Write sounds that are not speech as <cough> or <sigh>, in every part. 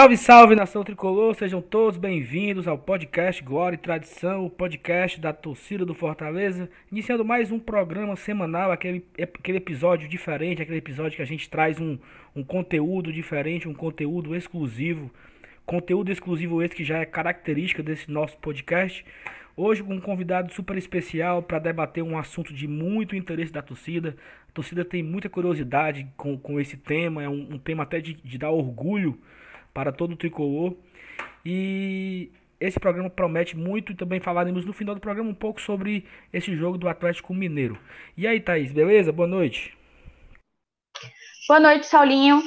Salve, salve nação tricolor, sejam todos bem-vindos ao podcast Glória e Tradição, o podcast da torcida do Fortaleza, iniciando mais um programa semanal, aquele, aquele episódio diferente, aquele episódio que a gente traz um, um conteúdo diferente, um conteúdo exclusivo, conteúdo exclusivo esse que já é característica desse nosso podcast. Hoje com um convidado super especial para debater um assunto de muito interesse da torcida. A torcida tem muita curiosidade com, com esse tema, é um, um tema até de, de dar orgulho para todo o tricolor. E esse programa promete muito e também falaremos no final do programa um pouco sobre esse jogo do Atlético Mineiro. E aí, Thaís, beleza? Boa noite. Boa noite, Saulinho.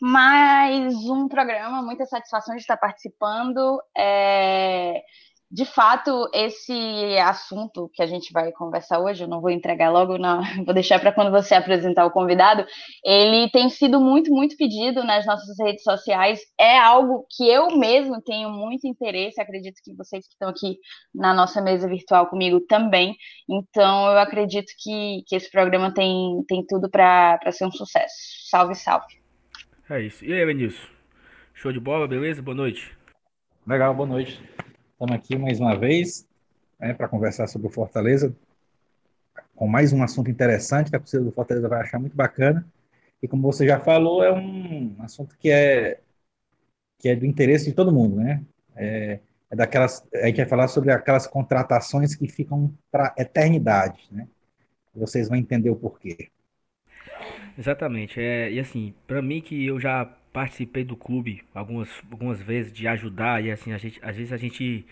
Mais um programa, muita satisfação de estar participando. É de fato, esse assunto que a gente vai conversar hoje, eu não vou entregar logo, não, <laughs> vou deixar para quando você apresentar o convidado, ele tem sido muito, muito pedido nas nossas redes sociais. É algo que eu mesmo tenho muito interesse, acredito que vocês que estão aqui na nossa mesa virtual comigo também. Então, eu acredito que, que esse programa tem, tem tudo para ser um sucesso. Salve, salve. É isso. E aí, Benício? Show de bola, beleza? Boa noite. Legal, boa noite. Estamos aqui mais uma vez né, para conversar sobre o Fortaleza, com mais um assunto interessante que a torcida do Fortaleza vai achar muito bacana. E como você já falou, é um assunto que é, que é do interesse de todo mundo, né? É, é daquelas, a gente vai falar sobre aquelas contratações que ficam para eternidade, né? Vocês vão entender o porquê. Exatamente. É, e assim, para mim que eu já participei do clube algumas, algumas vezes de ajudar e assim a gente às vezes a gente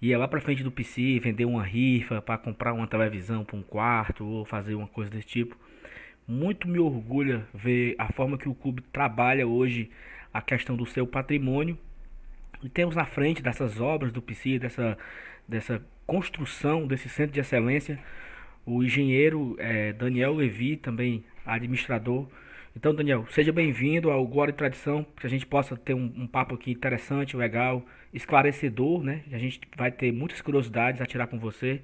ia lá para frente do PC vender uma rifa para comprar uma televisão para um quarto ou fazer uma coisa desse tipo. Muito me orgulha ver a forma que o clube trabalha hoje a questão do seu patrimônio. E temos na frente dessas obras do PC, dessa, dessa construção desse centro de excelência, o engenheiro é, Daniel Levi, também administrador então, Daniel, seja bem-vindo ao Glória e Tradição, que a gente possa ter um, um, papo aqui interessante, legal, esclarecedor, né? A gente vai ter muitas curiosidades a tirar com você.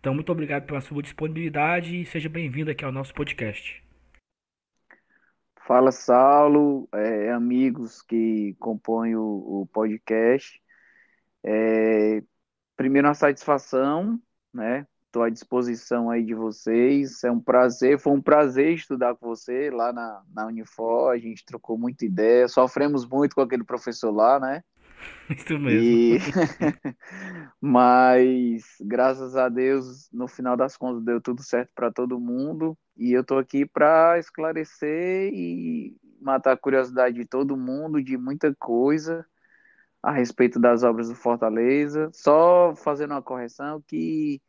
Então, muito obrigado pela sua disponibilidade e seja bem-vindo aqui ao nosso podcast. Fala, Saulo, é, amigos que compõem o, o podcast. É, primeiro, uma satisfação, né? Estou à disposição aí de vocês. É um prazer, foi um prazer estudar com você lá na, na Unifor. A gente trocou muita ideia, sofremos muito com aquele professor lá, né? <laughs> Isso mesmo. E... <laughs> Mas, graças a Deus, no final das contas, deu tudo certo para todo mundo. E eu estou aqui para esclarecer e matar a curiosidade de todo mundo, de muita coisa a respeito das obras do Fortaleza. Só fazendo uma correção que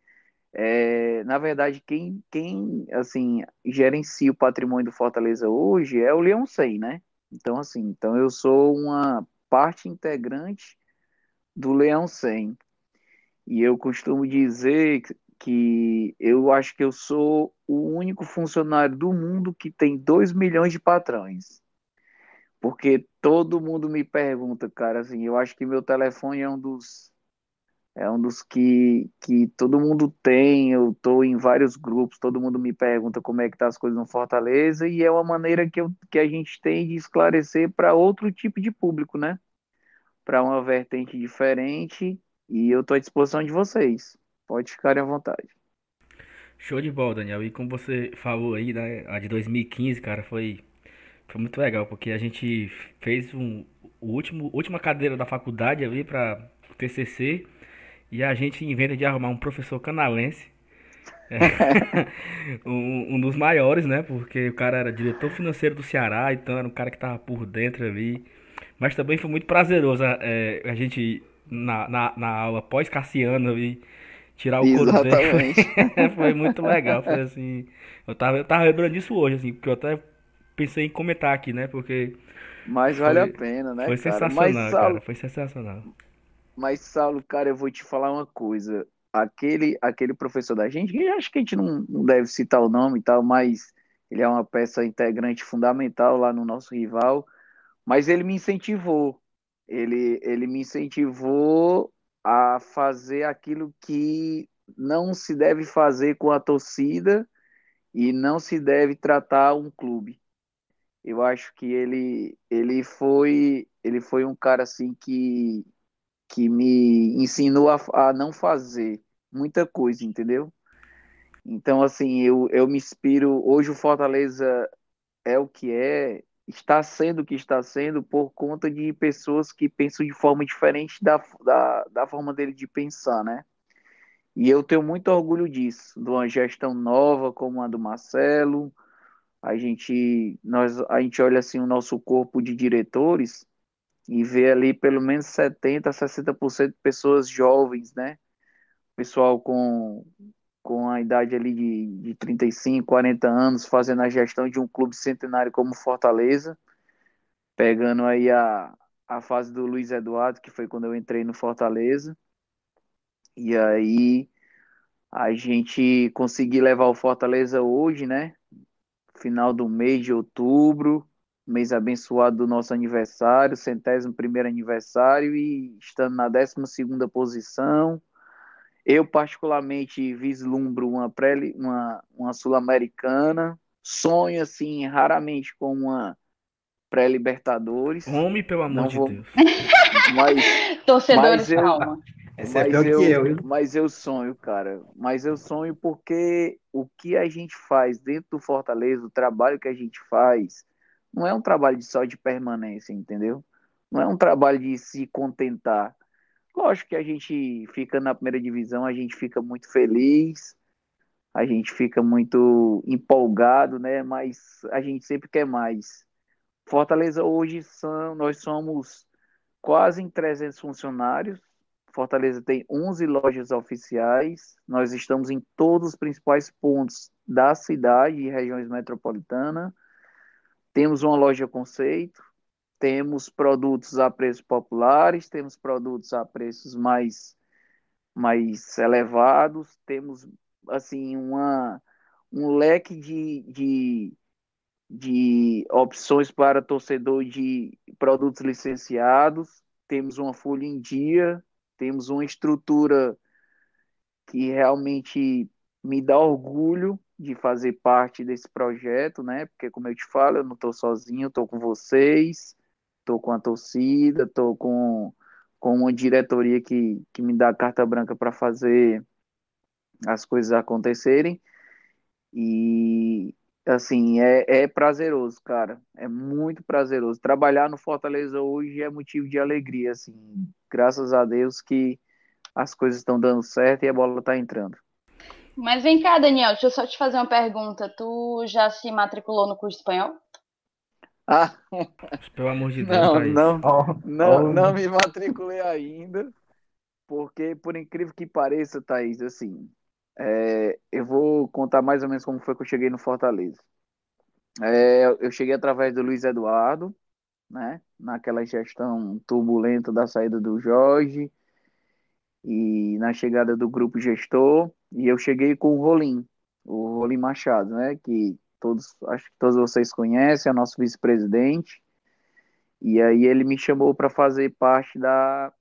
é, na verdade, quem, quem assim gerencia o patrimônio do Fortaleza hoje é o Leão 100, né? Então, assim, então eu sou uma parte integrante do Leão 100. E eu costumo dizer que eu acho que eu sou o único funcionário do mundo que tem 2 milhões de patrões. Porque todo mundo me pergunta, cara, assim, eu acho que meu telefone é um dos é um dos que, que todo mundo tem, eu estou em vários grupos, todo mundo me pergunta como é que tá as coisas no Fortaleza, e é uma maneira que, eu, que a gente tem de esclarecer para outro tipo de público, né? Para uma vertente diferente, e eu estou à disposição de vocês. Pode ficarem à vontade. Show de bola, Daniel. E como você falou aí, né, a de 2015, cara, foi, foi muito legal, porque a gente fez um, o último, última cadeira da faculdade ali para o TCC, e a gente inventa de arrumar um professor canalense. É, <laughs> um, um, dos maiores, né? Porque o cara era diretor financeiro do Ceará, então era um cara que tava por dentro ali. Mas também foi muito prazeroso é, a gente, na, na, na aula pós-Cassiano ali, tirar o couro dele. <laughs> foi muito legal. Foi assim. Eu tava, eu tava lembrando disso hoje, assim, porque eu até pensei em comentar aqui, né? Porque. Mas vale a pena, né? Foi cara? sensacional, Mas, cara. Foi sensacional. Mas, Saulo, cara, eu vou te falar uma coisa. Aquele, aquele professor da gente, que acho que a gente não, não deve citar o nome e tal, mas ele é uma peça integrante fundamental lá no nosso rival. Mas ele me incentivou. Ele, ele me incentivou a fazer aquilo que não se deve fazer com a torcida e não se deve tratar um clube. Eu acho que ele, ele foi ele foi um cara assim que, que me ensinou a, a não fazer muita coisa, entendeu? Então, assim, eu, eu me inspiro. Hoje o Fortaleza é o que é, está sendo o que está sendo por conta de pessoas que pensam de forma diferente da, da, da forma dele de pensar, né? E eu tenho muito orgulho disso, de uma gestão nova como a do Marcelo. A gente, nós, a gente olha assim o nosso corpo de diretores e vê ali pelo menos 70, 60% de pessoas jovens, né? Pessoal com, com a idade ali de, de 35, 40 anos, fazendo a gestão de um clube centenário como Fortaleza, pegando aí a, a fase do Luiz Eduardo, que foi quando eu entrei no Fortaleza. E aí a gente conseguiu levar o Fortaleza hoje, né? Final do mês de outubro, mês abençoado do nosso aniversário, centésimo primeiro aniversário e estando na décima segunda posição. Eu particularmente vislumbro uma pré uma, uma sul-americana, sonho assim raramente com uma pré-libertadores. Homem, pelo amor Não de vou- Deus. <laughs> Mas Torcedores, Mas eu- calma. Essa é mas pior que eu, eu, viu? mas eu sonho, cara. Mas eu sonho porque o que a gente faz dentro do Fortaleza, o trabalho que a gente faz, não é um trabalho só de permanência, entendeu? Não é um trabalho de se contentar. Lógico que a gente fica na primeira divisão, a gente fica muito feliz, a gente fica muito empolgado, né? Mas a gente sempre quer mais. Fortaleza hoje são, nós somos quase em 300 funcionários. Fortaleza tem 11 lojas oficiais. Nós estamos em todos os principais pontos da cidade e regiões metropolitanas. Temos uma loja conceito, temos produtos a preços populares, temos produtos a preços mais mais elevados, temos assim uma um leque de, de, de opções para torcedor de produtos licenciados, temos uma folha em dia, temos uma estrutura que realmente me dá orgulho de fazer parte desse projeto, né? Porque, como eu te falo, eu não estou sozinho, estou com vocês, estou com a torcida, estou com, com uma diretoria que, que me dá carta branca para fazer as coisas acontecerem. E, assim, é, é prazeroso, cara. É muito prazeroso. Trabalhar no Fortaleza hoje é motivo de alegria, assim. Graças a Deus que as coisas estão dando certo e a bola está entrando. Mas vem cá, Daniel, deixa eu só te fazer uma pergunta. Tu já se matriculou no curso espanhol? Ah, Pelo amor de Deus, não, não, Ó, não, ó, não me matriculei ainda, porque por incrível que pareça, Thaís, assim, é, eu vou contar mais ou menos como foi que eu cheguei no Fortaleza. É, eu cheguei através do Luiz Eduardo, né, naquela gestão turbulenta da saída do Jorge e na chegada do grupo gestor, e eu cheguei com o Rolim, o Rolim Machado, né, que todos, acho que todos vocês conhecem, é o nosso vice-presidente, e aí ele me chamou para fazer parte da,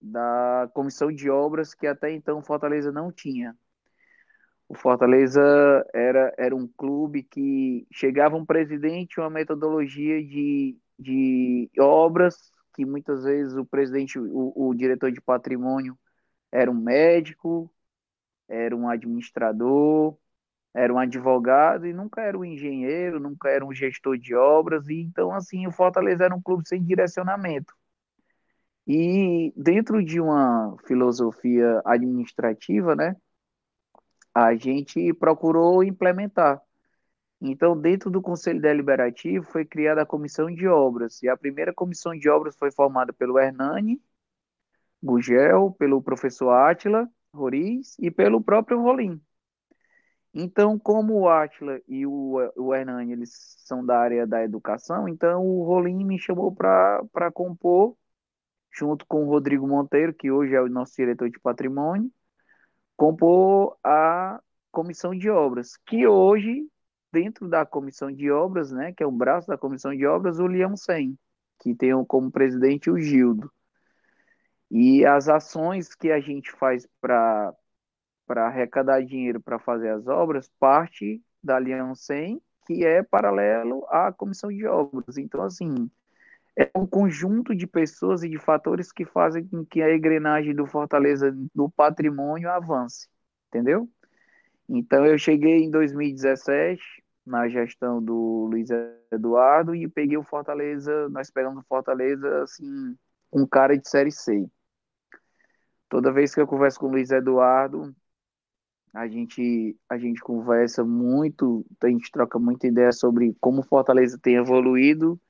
da comissão de obras que até então o Fortaleza não tinha. O Fortaleza era, era um clube que chegava um presidente, uma metodologia de, de obras, que muitas vezes o presidente, o, o diretor de patrimônio era um médico, era um administrador, era um advogado e nunca era um engenheiro, nunca era um gestor de obras, e então assim o Fortaleza era um clube sem direcionamento. E dentro de uma filosofia administrativa, né, a gente procurou implementar. Então, dentro do Conselho Deliberativo foi criada a comissão de obras, e a primeira comissão de obras foi formada pelo Hernani Gugel, pelo professor Átila Roriz e pelo próprio Rolim. Então, como o Átila e o, o Hernani eles são da área da educação, então o Rolim me chamou para compor, junto com o Rodrigo Monteiro, que hoje é o nosso diretor de patrimônio, compor a comissão de obras, que hoje, dentro da comissão de obras, né, que é o braço da comissão de obras, o Leão Sem, que tem como presidente o Gildo. E as ações que a gente faz para arrecadar dinheiro para fazer as obras parte da Leão 100, que é paralelo à comissão de obras. Então, assim, é um conjunto de pessoas e de fatores que fazem com que a engrenagem do Fortaleza do patrimônio avance, entendeu? Então, eu cheguei em 2017 na gestão do Luiz Eduardo e peguei o Fortaleza, nós pegamos o Fortaleza, assim, um cara de Série C. Toda vez que eu converso com o Luiz Eduardo, a gente, a gente conversa muito, a gente troca muita ideia sobre como Fortaleza tem evoluído.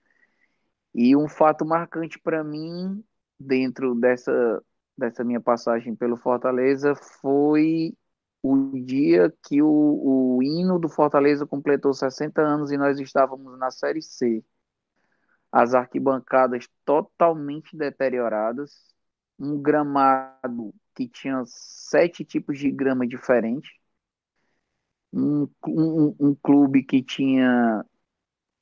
E um fato marcante para mim, dentro dessa, dessa minha passagem pelo Fortaleza, foi o dia que o, o hino do Fortaleza completou 60 anos e nós estávamos na Série C. As arquibancadas totalmente deterioradas, um gramado que tinha sete tipos de grama diferentes, um, um, um clube que tinha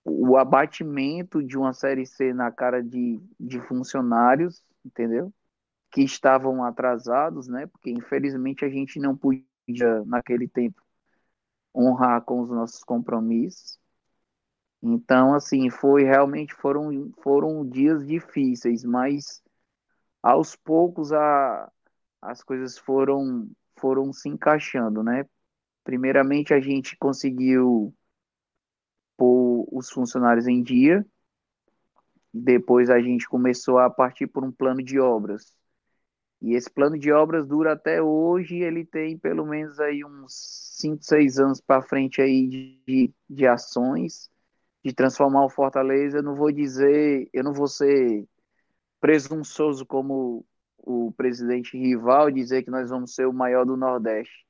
o abatimento de uma Série C na cara de, de funcionários, entendeu? Que estavam atrasados, né? Porque infelizmente a gente não podia, naquele tempo, honrar com os nossos compromissos. Então, assim, foi realmente foram, foram dias difíceis, mas aos poucos a, as coisas foram, foram se encaixando, né? Primeiramente, a gente conseguiu pôr os funcionários em dia, depois a gente começou a partir por um plano de obras. E esse plano de obras dura até hoje, ele tem pelo menos aí uns 5, 6 anos para frente aí de, de ações, de transformar o Fortaleza. Eu não vou dizer, eu não vou ser presunçoso como o presidente rival dizer que nós vamos ser o maior do Nordeste.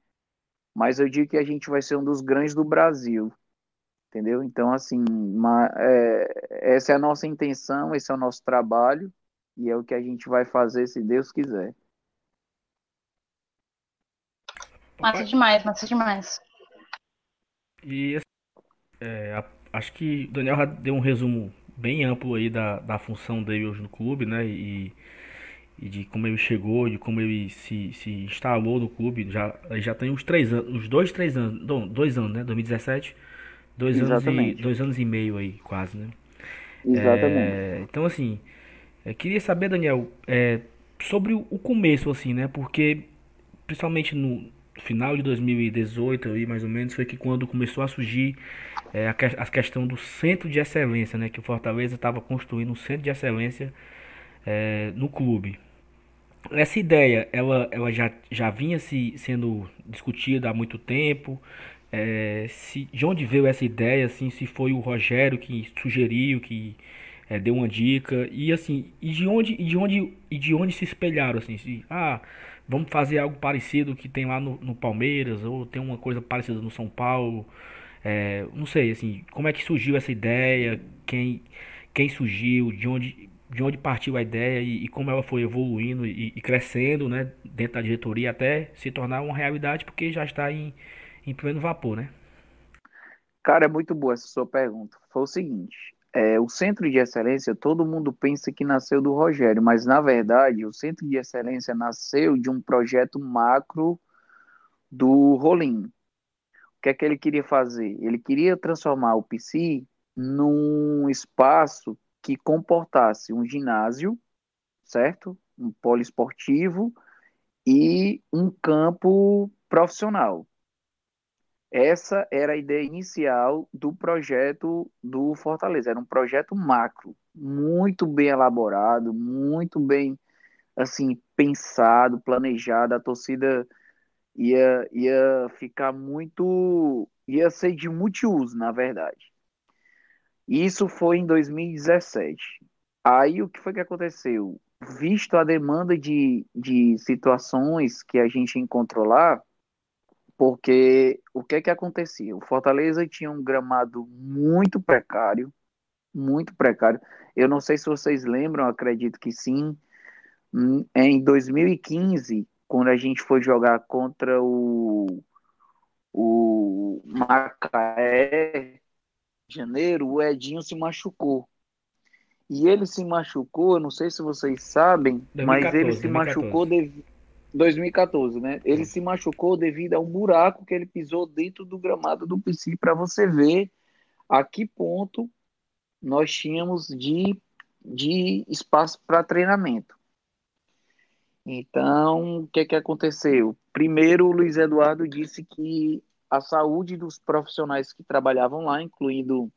Mas eu digo que a gente vai ser um dos grandes do Brasil. Entendeu? Então, assim, uma, é, essa é a nossa intenção, esse é o nosso trabalho e é o que a gente vai fazer se Deus quiser. Massa demais, massa demais. E é, acho que o Daniel já deu um resumo bem amplo aí da, da função dele hoje no clube, né? E, e de como ele chegou, de como ele se, se instalou no clube. Já, já tem uns três anos, uns dois, três anos, não, dois anos, né? 2017, dois anos, e, dois anos e meio aí, quase, né? Exatamente. É, então, assim, eu queria saber, Daniel, é, sobre o, o começo, assim, né? Porque, principalmente no final de 2018, aí, mais ou menos, foi que quando começou a surgir é, a, a questão do centro de excelência, né? Que o Fortaleza estava construindo um centro de excelência é, no clube. Essa ideia, ela, ela já, já vinha se, sendo discutida há muito tempo. É, se, de onde veio essa ideia, assim, se foi o Rogério que sugeriu, que é, deu uma dica, e assim, e de onde, e de onde, e de onde se espelharam, assim, se, ah, vamos fazer algo parecido que tem lá no, no Palmeiras, ou tem uma coisa parecida no São Paulo, é, não sei, assim, como é que surgiu essa ideia, quem, quem surgiu, de onde, de onde partiu a ideia e, e como ela foi evoluindo e, e, crescendo, né, dentro da diretoria até se tornar uma realidade, porque já está em, em pleno vapor, né? Cara, é muito boa essa sua pergunta. Foi o seguinte, é, o Centro de Excelência, todo mundo pensa que nasceu do Rogério, mas na verdade o Centro de Excelência nasceu de um projeto macro do Rolim. O que é que ele queria fazer? Ele queria transformar o PC num espaço que comportasse um ginásio, certo? Um poliesportivo e um campo profissional. Essa era a ideia inicial do projeto do Fortaleza. Era um projeto macro, muito bem elaborado, muito bem assim pensado, planejado. A torcida ia, ia ficar muito, ia ser de multiuso, na verdade. Isso foi em 2017. Aí o que foi que aconteceu? Visto a demanda de, de situações que a gente encontrou lá, porque o que é que acontecia? O Fortaleza tinha um gramado muito precário, muito precário. Eu não sei se vocês lembram, acredito que sim. Hum, em 2015, quando a gente foi jogar contra o, o Macaé, de janeiro, o Edinho se machucou. E ele se machucou, não sei se vocês sabem, 2014, mas ele se 2014. machucou devido 2014, né? Ele se machucou devido a um buraco que ele pisou dentro do gramado do PC para você ver a que ponto nós tínhamos de, de espaço para treinamento. Então, o que, que aconteceu? Primeiro, o Luiz Eduardo disse que a saúde dos profissionais que trabalhavam lá, incluindo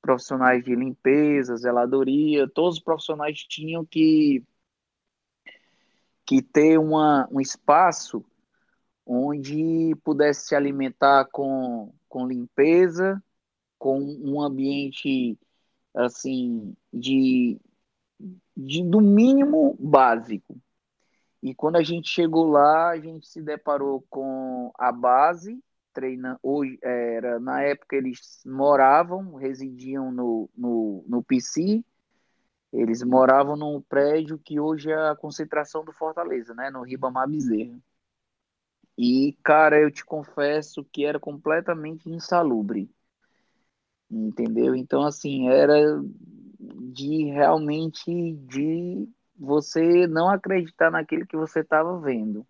profissionais de limpeza, zeladoria, todos os profissionais tinham que, que ter uma, um espaço onde pudesse se alimentar com, com limpeza, com um ambiente assim de, de do mínimo básico. E quando a gente chegou lá, a gente se deparou com a base treina hoje era na época eles moravam residiam no, no, no PC eles moravam num prédio que hoje é a concentração do Fortaleza né? No Ribamar Bezerra. E cara eu te confesso que era completamente insalubre. Entendeu? Então assim era de realmente de você não acreditar naquilo que você estava vendo.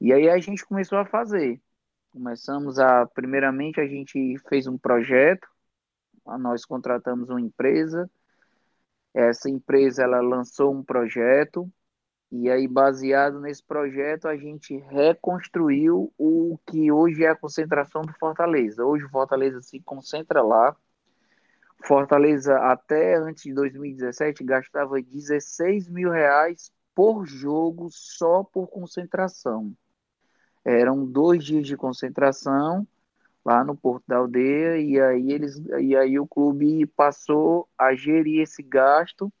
E aí a gente começou a fazer. Começamos a, primeiramente, a gente fez um projeto, nós contratamos uma empresa, essa empresa ela lançou um projeto e aí baseado nesse projeto a gente reconstruiu o que hoje é a concentração do Fortaleza. Hoje o Fortaleza se concentra lá. Fortaleza até antes de 2017 gastava 16 mil reais por jogo só por concentração. Eram dois dias de concentração lá no Porto da Aldeia e aí eles e aí o clube passou a gerir esse gasto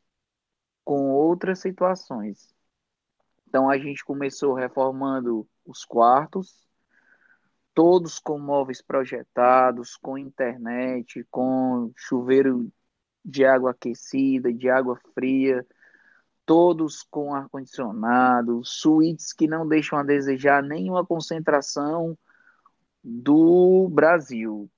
com outras situações. Então a gente começou reformando os quartos, todos com móveis projetados, com internet, com chuveiro de água aquecida, de água fria, todos com ar-condicionado, suítes que não deixam a desejar nenhuma concentração do Brasil.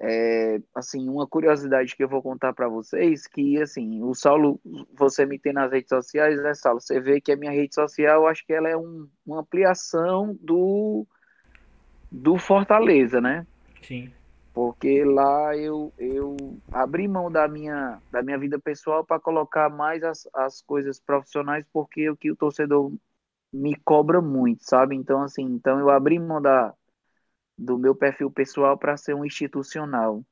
É, assim, uma curiosidade que eu vou contar para vocês, que assim, o Saulo, você me tem nas redes sociais, né, Saulo? Você vê que a minha rede social, acho que ela é um, uma ampliação do do Fortaleza, né? Sim porque lá eu, eu abri mão da minha, da minha vida pessoal para colocar mais as, as coisas profissionais, porque o que o torcedor me cobra muito, sabe? Então, assim, então eu abri mão da, do meu perfil pessoal para ser um institucional.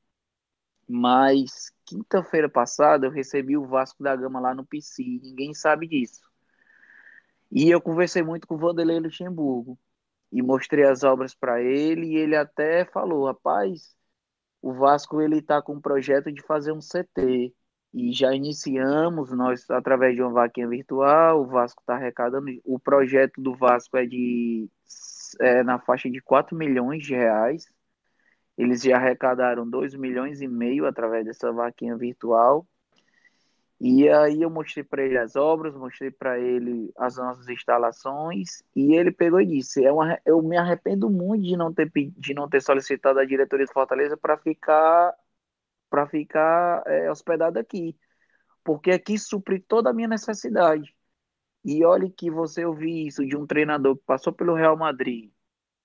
Mas quinta-feira passada eu recebi o Vasco da Gama lá no PC, ninguém sabe disso. E eu conversei muito com o Vanderlei Luxemburgo e mostrei as obras para ele e ele até falou, rapaz, o Vasco ele está com um projeto de fazer um CT e já iniciamos nós através de uma vaquinha virtual. O Vasco está arrecadando. O projeto do Vasco é de é, na faixa de 4 milhões de reais. Eles já arrecadaram 2 milhões e meio através dessa vaquinha virtual. E aí eu mostrei para ele as obras, mostrei para ele as nossas instalações e ele pegou e disse: é uma, eu me arrependo muito de não ter de não ter solicitado a diretoria de Fortaleza para ficar para ficar é, hospedado aqui, porque aqui supre toda a minha necessidade. E olhe que você ouvir isso de um treinador que passou pelo Real Madrid,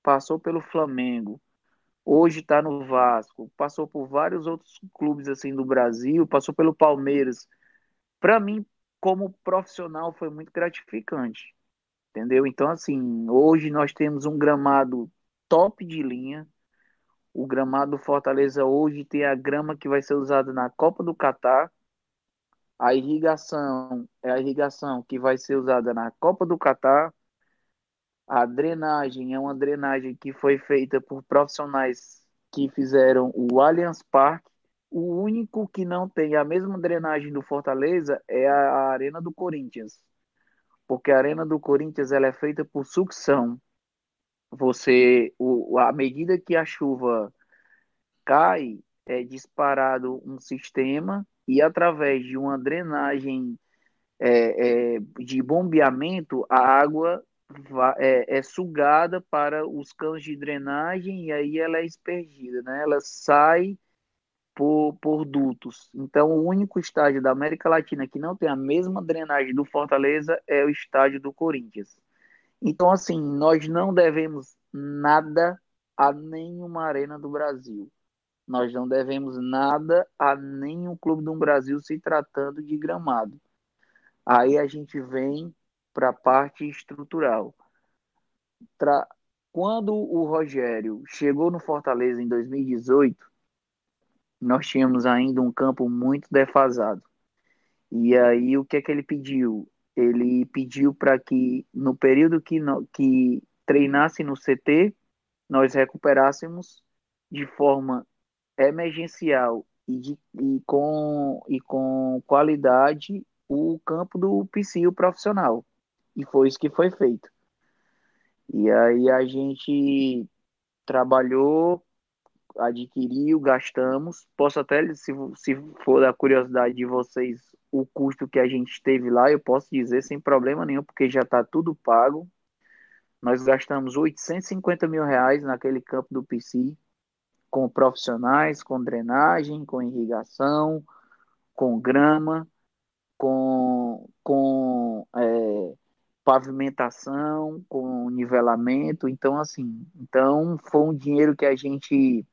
passou pelo Flamengo, hoje está no Vasco, passou por vários outros clubes assim do Brasil, passou pelo Palmeiras para mim, como profissional, foi muito gratificante. Entendeu? Então, assim, hoje nós temos um gramado top de linha. O gramado do Fortaleza hoje tem a grama que vai ser usada na Copa do Catar. A irrigação é a irrigação que vai ser usada na Copa do Catar. A drenagem é uma drenagem que foi feita por profissionais que fizeram o Allianz Parque o único que não tem a mesma drenagem do Fortaleza é a Arena do Corinthians. Porque a Arena do Corinthians ela é feita por sucção. Você, o, a medida que a chuva cai, é disparado um sistema e através de uma drenagem é, é, de bombeamento, a água é, é, sugada para os canos de drenagem e aí ela é experdida, né? Ela sai por, por dutos. Então, o único estádio da América Latina que não tem a mesma drenagem do Fortaleza é o estádio do Corinthians. Então, assim, nós não devemos nada a nenhuma arena do Brasil. Nós não devemos nada a nenhum clube do Brasil se tratando de gramado. Aí a gente vem para a parte estrutural. Tra... Quando o Rogério chegou no Fortaleza em 2018, nós tínhamos ainda um campo muito defasado. E aí o que é que ele pediu? Ele pediu para que no período que, no... que treinasse no CT, nós recuperássemos de forma emergencial e, de, e, com, e com qualidade o campo do psico profissional. E foi isso que foi feito. E aí a gente trabalhou, adquiriu, gastamos. Posso até, se, se for da curiosidade de vocês, o custo que a gente teve lá, eu posso dizer sem problema nenhum, porque já está tudo pago. Nós gastamos 850 mil reais naquele campo do PC, com profissionais, com drenagem, com irrigação, com grama, com, com é, pavimentação, com nivelamento. Então, assim, então foi um dinheiro que a gente,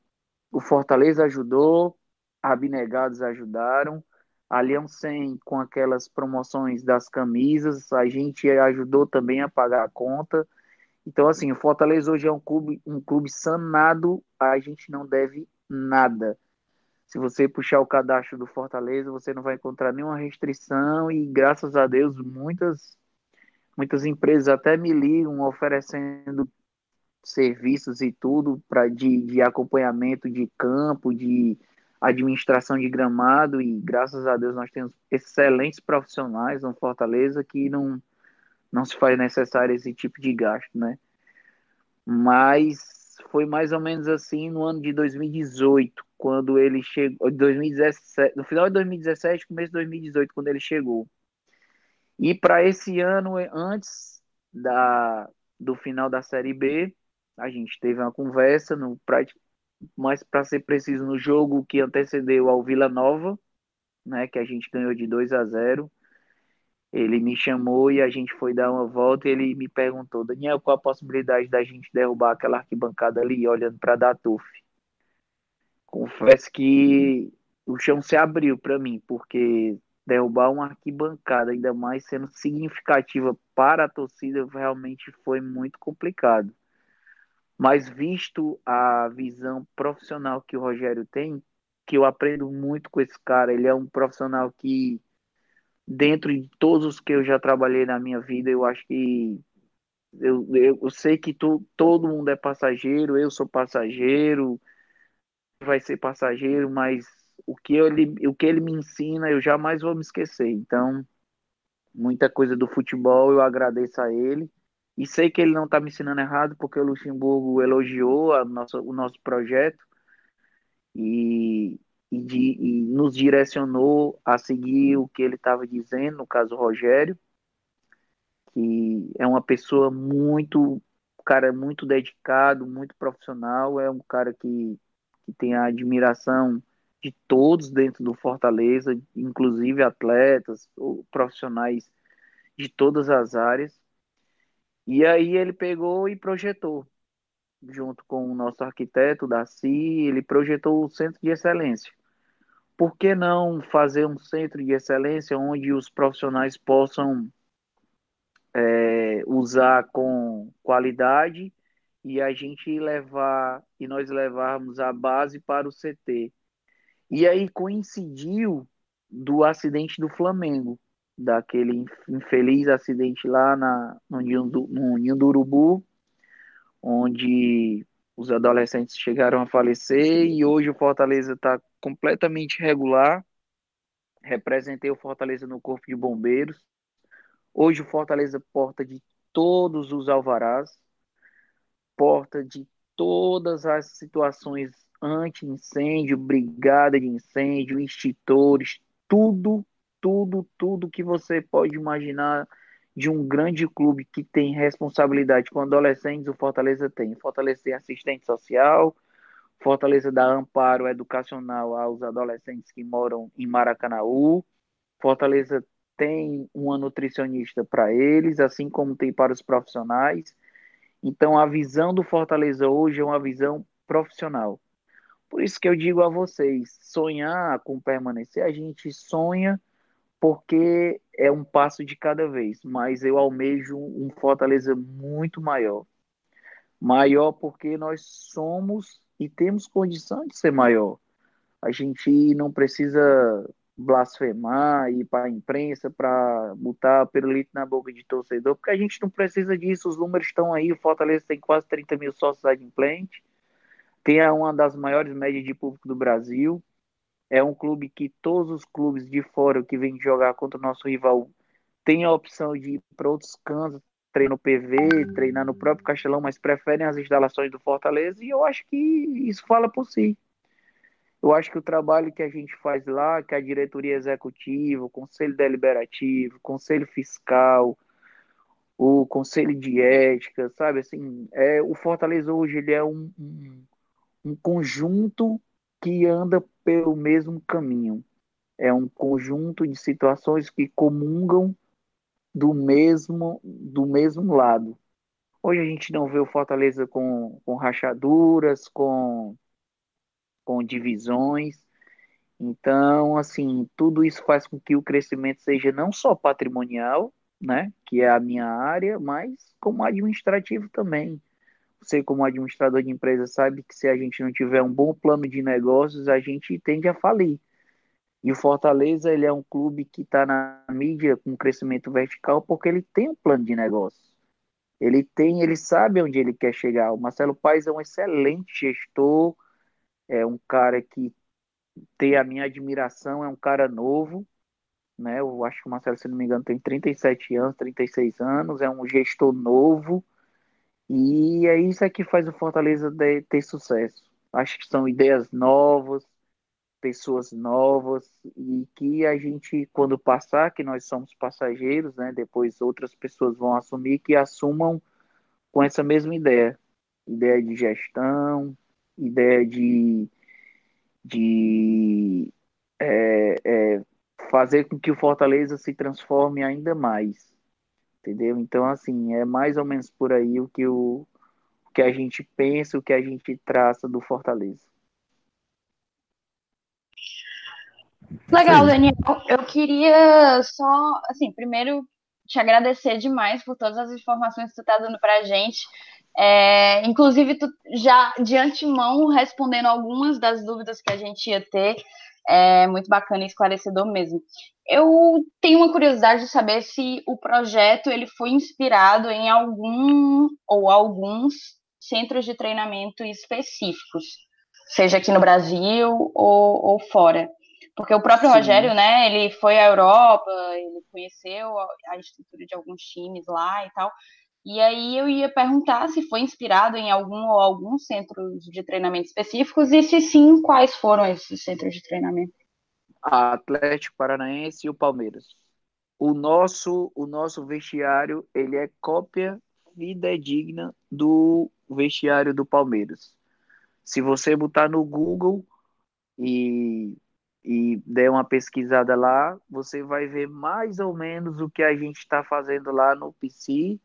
o Fortaleza ajudou, Abnegados ajudaram, a Leão 100 com aquelas promoções das camisas, a gente ajudou também a pagar a conta. Então, assim, o Fortaleza hoje é um clube, um clube sanado, a gente não deve nada. Se você puxar o cadastro do Fortaleza, você não vai encontrar nenhuma restrição e, graças a Deus, muitas, muitas empresas até me ligam oferecendo serviços e tudo para de, de acompanhamento de campo, de administração de gramado e graças a Deus nós temos excelentes profissionais no Fortaleza que não não se faz necessário esse tipo de gasto, né? Mas foi mais ou menos assim no ano de 2018, quando ele chegou, 2017, no final de 2017, começo de 2018, quando ele chegou. E para esse ano, antes da, do final da Série B, a gente teve uma conversa, no, mais para ser preciso, no jogo que antecedeu ao Vila Nova, né, que a gente ganhou de 2 a 0 ele me chamou e a gente foi dar uma volta e ele me perguntou, Daniel, qual a possibilidade da gente derrubar aquela arquibancada ali, olhando para Datuf? Confesso que o chão se abriu para mim, porque derrubar uma arquibancada, ainda mais sendo significativa para a torcida, realmente foi muito complicado. Mas visto a visão profissional que o Rogério tem, que eu aprendo muito com esse cara, ele é um profissional que dentro de todos os que eu já trabalhei na minha vida, eu acho que eu, eu, sei que tu, todo mundo é passageiro, eu sou passageiro, vai ser passageiro, mas o que, ele, o que ele me ensina eu jamais vou me esquecer. Então, muita coisa do futebol eu agradeço a ele. E sei que ele não está me ensinando errado, porque o Luxemburgo elogiou nossa, o nosso projeto. E, e, de, e nos direcionou a seguir o que ele estava dizendo, no caso Rogério, que é uma pessoa muito, cara muito dedicado, muito profissional, é um cara que, que tem a admiração de todos dentro do Fortaleza, inclusive atletas, profissionais de todas as áreas. E aí ele pegou e projetou, junto com o nosso arquiteto, Daci, ele projetou o Centro de Excelência por que não fazer um centro de excelência onde os profissionais possam é, usar com qualidade e a gente levar e nós levarmos a base para o CT. E aí coincidiu do acidente do Flamengo, daquele infeliz acidente lá na, no, Ninho do, no Ninho do Urubu, onde os adolescentes chegaram a falecer e hoje o Fortaleza está completamente regular. Representei o Fortaleza no Corpo de Bombeiros. Hoje o Fortaleza porta de todos os alvarás, porta de todas as situações anti-incêndio, brigada de incêndio, extintores, tudo, tudo, tudo que você pode imaginar de um grande clube que tem responsabilidade com adolescentes, o Fortaleza tem. Fortaleza tem assistente social, Fortaleza dá amparo educacional aos adolescentes que moram em Maracanaú. Fortaleza tem uma nutricionista para eles, assim como tem para os profissionais. Então, a visão do Fortaleza hoje é uma visão profissional. Por isso que eu digo a vocês, sonhar com permanecer, a gente sonha porque é um passo de cada vez, mas eu almejo um Fortaleza muito maior. Maior porque nós somos e temos condição de ser maior. A gente não precisa blasfemar, ir para a imprensa para botar pirulito na boca de torcedor, porque a gente não precisa disso, os números estão aí, o Fortaleza tem quase 30 mil sócios adimplentes, tem uma das maiores médias de público do Brasil, é um clube que todos os clubes de fora que vêm jogar contra o nosso rival têm a opção de ir para outros cantos, treinar no PV, treinar no próprio Castelão, mas preferem as instalações do Fortaleza, e eu acho que isso fala por si. Eu acho que o trabalho que a gente faz lá, que a diretoria executiva, o conselho deliberativo, o conselho fiscal, o conselho de ética, sabe assim, é o Fortaleza hoje ele é um, um, um conjunto que anda pelo mesmo caminho. É um conjunto de situações que comungam do mesmo do mesmo lado. Hoje a gente não vê o Fortaleza com, com rachaduras, com com divisões. Então, assim, tudo isso faz com que o crescimento seja não só patrimonial, né, que é a minha área, mas como administrativo também. Você, como administrador de empresa, sabe que se a gente não tiver um bom plano de negócios, a gente tende a falir. E o Fortaleza, ele é um clube que está na mídia com crescimento vertical porque ele tem um plano de negócio. Ele tem, ele sabe onde ele quer chegar. O Marcelo Paes é um excelente gestor, é um cara que tem a minha admiração, é um cara novo, né? Eu acho que o Marcelo, se não me engano, tem 37 anos, 36 anos, é um gestor novo, e é isso que faz o Fortaleza ter sucesso. Acho que são ideias novas, pessoas novas, e que a gente, quando passar, que nós somos passageiros, né? Depois outras pessoas vão assumir, que assumam com essa mesma ideia. Ideia de gestão, ideia de, de é, é, fazer com que o Fortaleza se transforme ainda mais. Entendeu? Então, assim, é mais ou menos por aí o que, o, o que a gente pensa, o que a gente traça do Fortaleza. Legal, Daniel. Eu queria só, assim, primeiro te agradecer demais por todas as informações que tu está dando para a gente. É, inclusive, tu já de antemão respondendo algumas das dúvidas que a gente ia ter, é muito bacana e esclarecedor mesmo. Eu tenho uma curiosidade de saber se o projeto ele foi inspirado em algum ou alguns centros de treinamento específicos, seja aqui no Brasil ou, ou fora. Porque o próprio Sim. Rogério, né, ele foi à Europa, ele conheceu a estrutura de alguns times lá e tal. E aí eu ia perguntar se foi inspirado em algum ou alguns centros de treinamento específicos e se sim, quais foram esses centros de treinamento? Atlético Paranaense e o Palmeiras. O nosso, o nosso vestiário, ele é cópia fidedigna do vestiário do Palmeiras. Se você botar no Google e, e der uma pesquisada lá, você vai ver mais ou menos o que a gente está fazendo lá no PC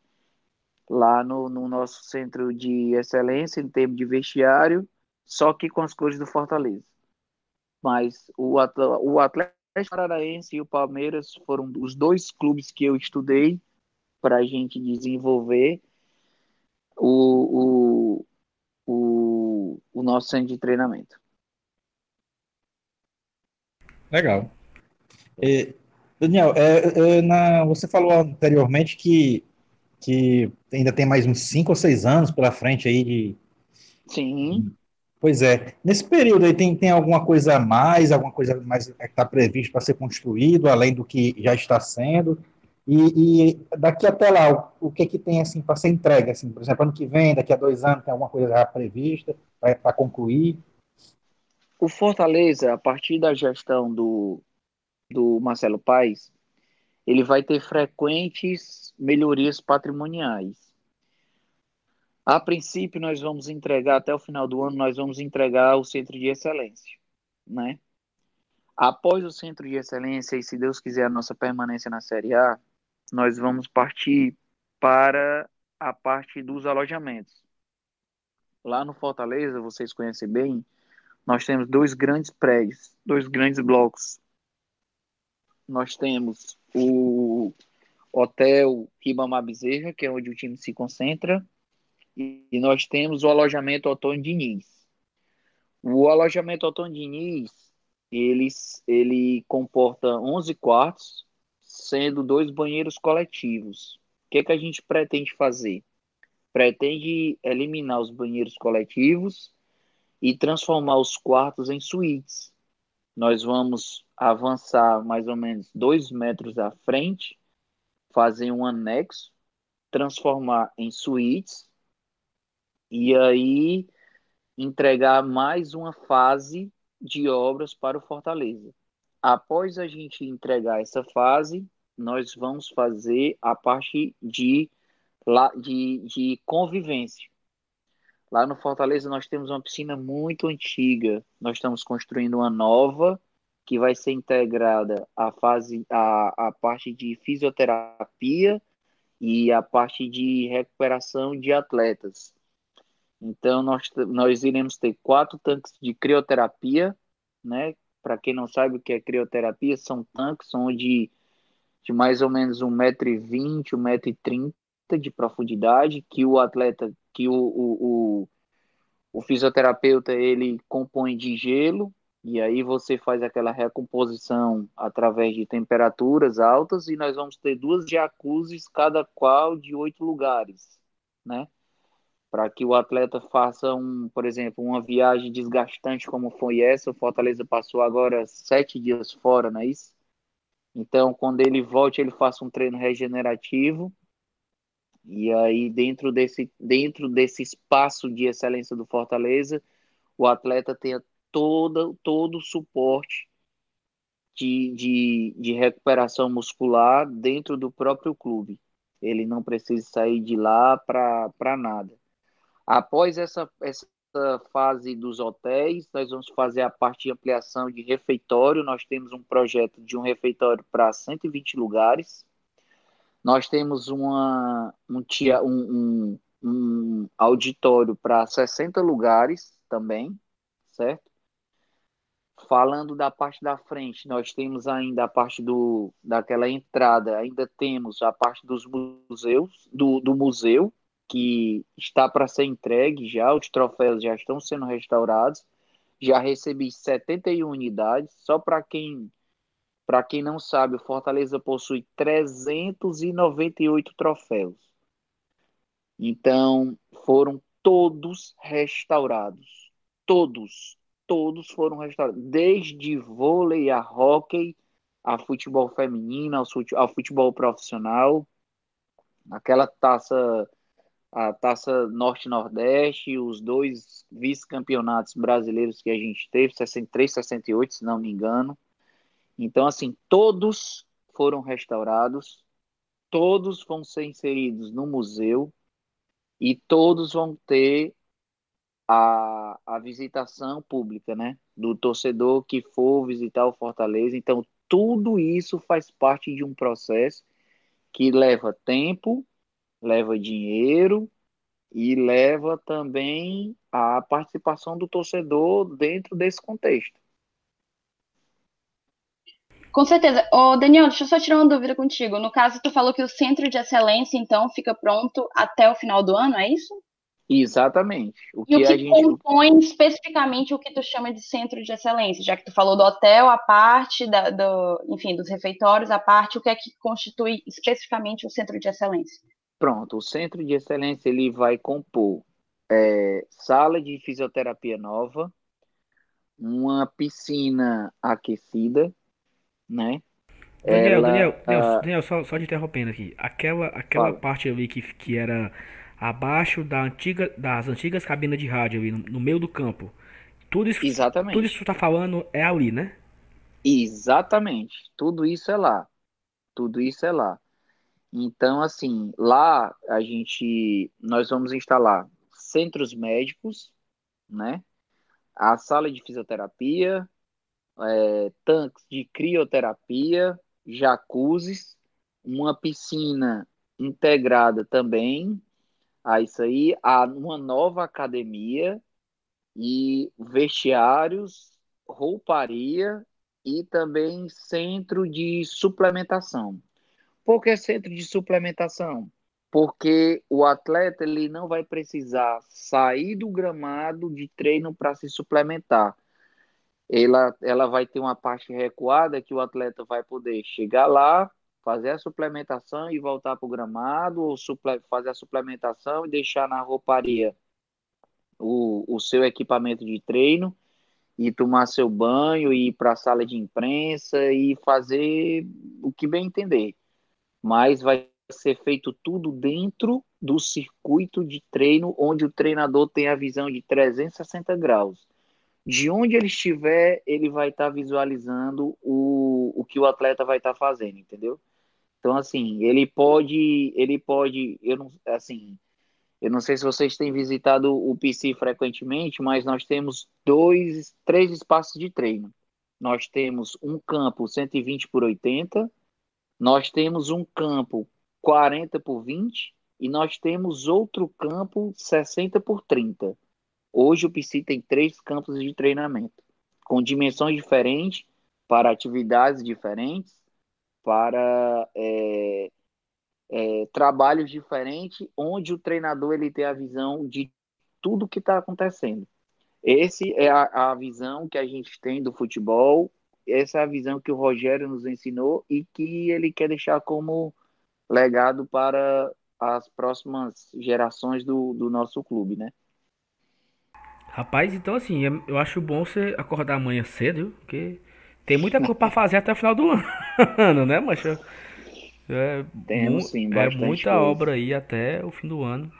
lá no, no nosso centro de excelência em termos de vestiário, só que com as cores do Fortaleza. Mas o, o Atlético Paranaense e o Palmeiras foram os dois clubes que eu estudei para a gente desenvolver o, o, o, o nosso centro de treinamento. Legal. E, Daniel, é, é, na, você falou anteriormente que que ainda tem mais uns 5 ou 6 anos pela frente aí de. Sim. Pois é. Nesse período aí tem, tem alguma coisa a mais, alguma coisa mais que está previsto para ser construído, além do que já está sendo? E, e daqui até lá, o, o que que tem assim para ser entregue? Assim, por exemplo, ano que vem, daqui a dois anos, tem alguma coisa já prevista para concluir? O Fortaleza, a partir da gestão do, do Marcelo Paes, ele vai ter frequentes melhorias patrimoniais. A princípio, nós vamos entregar, até o final do ano, nós vamos entregar o Centro de Excelência, né? Após o Centro de Excelência, e se Deus quiser a nossa permanência na Série A, nós vamos partir para a parte dos alojamentos. Lá no Fortaleza, vocês conhecem bem, nós temos dois grandes prédios, dois grandes blocos. Nós temos o Hotel Ribamar Bezerra, que é onde o time se concentra, e nós temos o alojamento Otônio Diniz. O alojamento Otônio Diniz, ele, ele comporta 11 quartos, sendo dois banheiros coletivos. O que, é que a gente pretende fazer? Pretende eliminar os banheiros coletivos e transformar os quartos em suítes. Nós vamos avançar mais ou menos dois metros à frente, fazer um anexo, transformar em suítes e aí entregar mais uma fase de obras para o Fortaleza. Após a gente entregar essa fase, nós vamos fazer a parte de, de, de convivência. Lá no Fortaleza nós temos uma piscina muito antiga. Nós estamos construindo uma nova que vai ser integrada a fase a parte de fisioterapia e a parte de recuperação de atletas. Então nós, nós iremos ter quatro tanques de crioterapia, né? Para quem não sabe o que é crioterapia, são tanques onde de mais ou menos 1,20m, 1,30m de profundidade, que o atleta, que o, o, o, o fisioterapeuta ele compõe de gelo, e aí você faz aquela recomposição através de temperaturas altas, e nós vamos ter duas jacuzzis, cada qual de oito lugares, né? Para que o atleta faça, um, por exemplo, uma viagem desgastante como foi essa, o Fortaleza passou agora sete dias fora, não é isso? Então, quando ele volte, ele faça um treino regenerativo. E aí, dentro desse, dentro desse espaço de excelência do Fortaleza, o atleta tenha todo, todo o suporte de, de, de recuperação muscular dentro do próprio clube. Ele não precisa sair de lá para nada. Após essa, essa fase dos hotéis, nós vamos fazer a parte de ampliação de refeitório. Nós temos um projeto de um refeitório para 120 lugares. Nós temos uma, um, tia, um, um, um auditório para 60 lugares também, certo? Falando da parte da frente, nós temos ainda a parte do, daquela entrada, ainda temos a parte dos museus, do, do museu, que está para ser entregue já, os troféus já estão sendo restaurados. Já recebi 71 unidades, só para quem para quem não sabe, o Fortaleza possui 398 troféus. Então, foram todos restaurados. Todos, todos foram restaurados, desde vôlei a hóquei, a futebol feminino, ao futebol profissional. Aquela taça a Taça Norte-Nordeste, os dois vice-campeonatos brasileiros que a gente teve, 63, 68, se não me engano. Então, assim, todos foram restaurados, todos vão ser inseridos no museu e todos vão ter a, a visitação pública, né? Do torcedor que for visitar o Fortaleza. Então, tudo isso faz parte de um processo que leva tempo, leva dinheiro e leva também a participação do torcedor dentro desse contexto. Com certeza. Ô, Daniel, deixa eu só tirar uma dúvida contigo. No caso, tu falou que o centro de excelência, então, fica pronto até o final do ano, é isso? Exatamente. O e que o que gente... compõe especificamente o que tu chama de centro de excelência? Já que tu falou do hotel, a parte da, do, enfim, dos refeitórios, a parte, o que é que constitui especificamente o centro de excelência? Pronto, o centro de excelência ele vai compor é, sala de fisioterapia nova, uma piscina aquecida, né? Daniel, Ela, Daniel, Daniel, Daniel, só, só te interrompendo aqui. Aquela, aquela parte ali que, que era abaixo da antiga, das antigas cabinas de rádio ali, no, no meio do campo. Tudo isso, Exatamente. tudo isso que tu tá falando é ali, né? Exatamente. Tudo isso é lá. Tudo isso é lá. Então, assim, lá a gente, nós vamos instalar centros médicos, né? A sala de fisioterapia, é, tanques de crioterapia, jacuzzis, uma piscina integrada também a isso aí, a uma nova academia e vestiários, rouparia e também centro de suplementação. Por que centro de suplementação? Porque o atleta ele não vai precisar sair do gramado de treino para se suplementar. Ela, ela vai ter uma parte recuada que o atleta vai poder chegar lá, fazer a suplementação e voltar para o gramado, ou suple, fazer a suplementação e deixar na rouparia o, o seu equipamento de treino e tomar seu banho, e ir para a sala de imprensa e fazer o que bem entender. Mas vai ser feito tudo dentro do circuito de treino, onde o treinador tem a visão de 360 graus. De onde ele estiver, ele vai estar tá visualizando o, o que o atleta vai estar tá fazendo, entendeu? Então, assim, ele pode, ele pode, eu não, assim, eu não sei se vocês têm visitado o PC frequentemente, mas nós temos dois, três espaços de treino. Nós temos um campo 120 por 80, nós temos um campo 40 por 20 e nós temos outro campo 60 por 30. Hoje o PC tem três campos de treinamento, com dimensões diferentes, para atividades diferentes, para é, é, trabalhos diferentes, onde o treinador ele tem a visão de tudo que está acontecendo. Esse é a, a, visão que a gente tem do futebol, essa é a visão que o Rogério nos ensinou e que ele quer deixar como legado para as próximas gerações do, do nosso clube, né? Rapaz, então assim, eu acho bom você acordar amanhã cedo, porque tem muita coisa para fazer até o final do <laughs> ano, né, mancha? É, Temos sim, é muita coisa. obra aí até o fim do ano.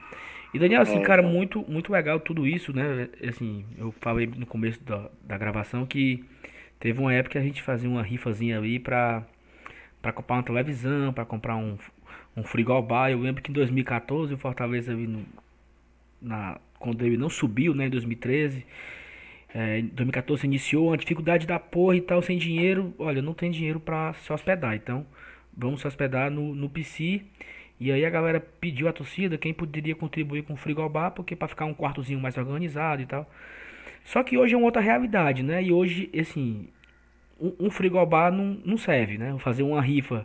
E Daniel, assim, é, cara, tá. muito, muito legal tudo isso, né? Assim, eu falei no começo da, da gravação que teve uma época que a gente fazia uma rifazinha ali pra, pra comprar uma televisão, pra comprar um, um frigobar. Eu lembro que em 2014 o Fortaleza no, na, quando ele não subiu, né, em 2013. É, em 2014 iniciou uma dificuldade da porra e tal, sem dinheiro. Olha, não tem dinheiro pra se hospedar, então vamos se hospedar no, no PC. E aí a galera pediu a torcida quem poderia contribuir com o frigobar, porque para ficar um quartozinho mais organizado e tal. Só que hoje é uma outra realidade, né? E hoje, assim, um, um frigobar não, não serve, né? Fazer uma rifa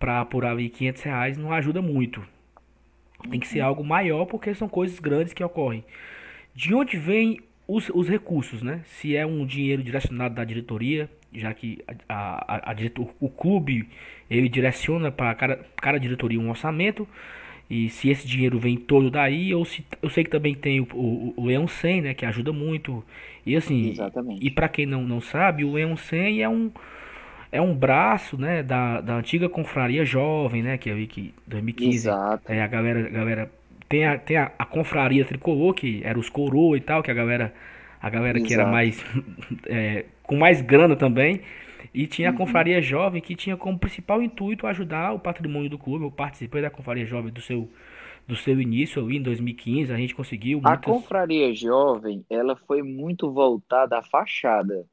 para apurar ali 500 reais não ajuda muito. Tem que ser algo maior porque são coisas grandes que ocorrem. De onde vem os, os recursos, né? Se é um dinheiro direcionado da diretoria, já que a, a, a diretor, o clube ele direciona para cada, cada diretoria um orçamento e se esse dinheiro vem todo daí ou se eu sei que também tem o, o, o Leão 100 né que ajuda muito e assim Exatamente. e para quem não, não sabe o Leão 100 é um é um braço né da, da antiga confraria jovem né que eu vi que 2015 Exato. é a galera a galera tem a, tem a, a confraria tricolor que era os coroa e tal que a galera a galera Exato. que era mais <laughs> é, com mais grana também. E tinha a uhum. Confraria Jovem, que tinha como principal intuito ajudar o patrimônio do clube. Eu participei da Confraria Jovem do seu, do seu início ali em 2015, a gente conseguiu. Muitas... A Confraria Jovem, ela foi muito voltada à fachada.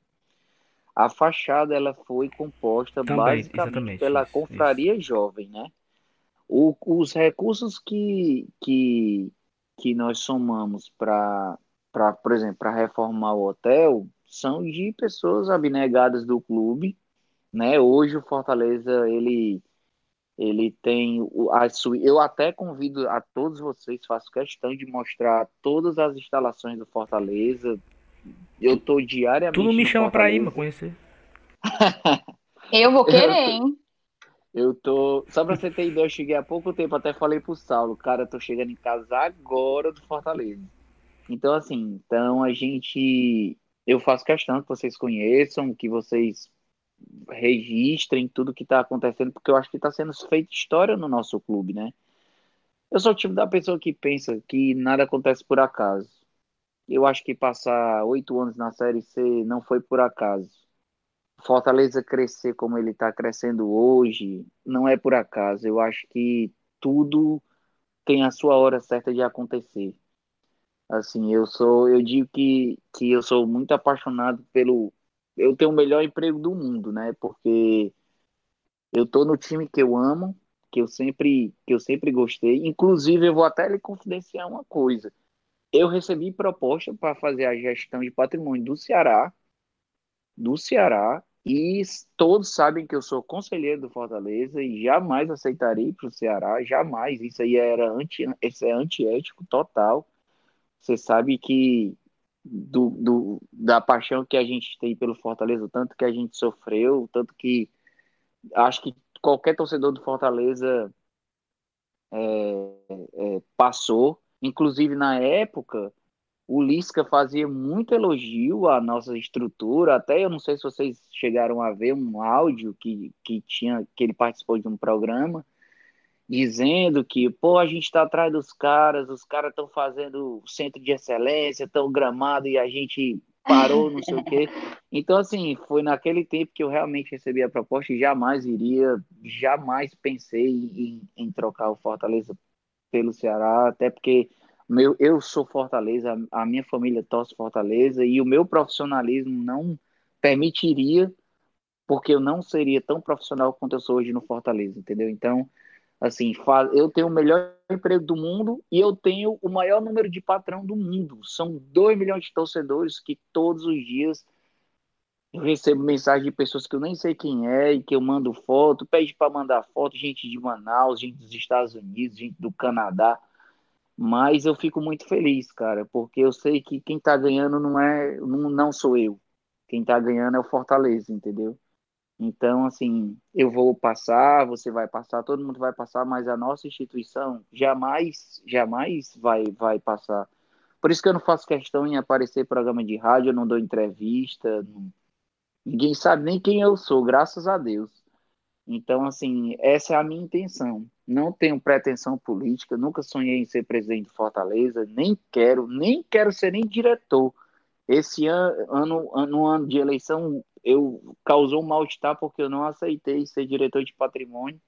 A fachada, ela foi composta Também, basicamente pela isso, Confraria isso. Jovem, né? O, os recursos que, que, que nós somamos para, por exemplo, para reformar o hotel, são de pessoas abnegadas do clube, né? Hoje o Fortaleza ele ele tem a eu até convido a todos vocês, faço questão de mostrar todas as instalações do Fortaleza. Eu tô diariamente Tu não me chama para ir, mas conhecer. <laughs> eu vou querer, hein? Eu tô. Só pra você ter ideia, eu cheguei há pouco tempo, até falei pro Saulo, cara, eu tô chegando em casa agora do Fortaleza. Então, assim, então a gente eu faço questão que vocês conheçam, que vocês registrem tudo que está acontecendo, porque eu acho que está sendo feita história no nosso clube, né? Eu sou o tipo da pessoa que pensa que nada acontece por acaso. Eu acho que passar oito anos na Série C não foi por acaso. Fortaleza crescer como ele está crescendo hoje não é por acaso. Eu acho que tudo tem a sua hora certa de acontecer. Assim, eu sou, eu digo que, que eu sou muito apaixonado pelo. Eu tenho o melhor emprego do mundo, né? Porque eu tô no time que eu amo, que eu sempre, que eu sempre gostei. Inclusive, eu vou até lhe confidenciar uma coisa. eu recebi proposta para fazer a gestão de patrimônio do Ceará, do Ceará, e todos sabem que eu sou conselheiro do Fortaleza e jamais aceitarei para o Ceará, jamais. Isso aí era anti, isso é antiético total. Você sabe que do, do, da paixão que a gente tem pelo Fortaleza, tanto que a gente sofreu, tanto que acho que qualquer torcedor do Fortaleza é, é, passou. Inclusive, na época, o Lisca fazia muito elogio à nossa estrutura. Até eu não sei se vocês chegaram a ver um áudio que, que, tinha, que ele participou de um programa dizendo que, pô, a gente está atrás dos caras, os caras estão fazendo centro de excelência, estão gramado e a gente parou, não sei o quê. <laughs> Então, assim, foi naquele tempo que eu realmente recebi a proposta e jamais iria, jamais pensei em, em trocar o Fortaleza pelo Ceará, até porque meu, eu sou Fortaleza, a minha família torce Fortaleza e o meu profissionalismo não permitiria, porque eu não seria tão profissional quanto eu sou hoje no Fortaleza, entendeu? Então, Assim, eu tenho o melhor emprego do mundo e eu tenho o maior número de patrão do mundo. São 2 milhões de torcedores que todos os dias eu recebo mensagem de pessoas que eu nem sei quem é e que eu mando foto, pede para mandar foto, gente de Manaus, gente dos Estados Unidos, gente do Canadá. Mas eu fico muito feliz, cara, porque eu sei que quem tá ganhando não é não, não sou eu. Quem tá ganhando é o Fortaleza, entendeu? Então, assim, eu vou passar, você vai passar, todo mundo vai passar, mas a nossa instituição jamais, jamais vai, vai passar. Por isso que eu não faço questão em aparecer em programa de rádio, eu não dou entrevista, não... ninguém sabe nem quem eu sou, graças a Deus. Então, assim, essa é a minha intenção. Não tenho pretensão política, nunca sonhei em ser presidente de Fortaleza, nem quero, nem quero ser nem diretor. Esse ano, ano, no ano de eleição, eu causou um mal-estar porque eu não aceitei ser diretor de patrimônio,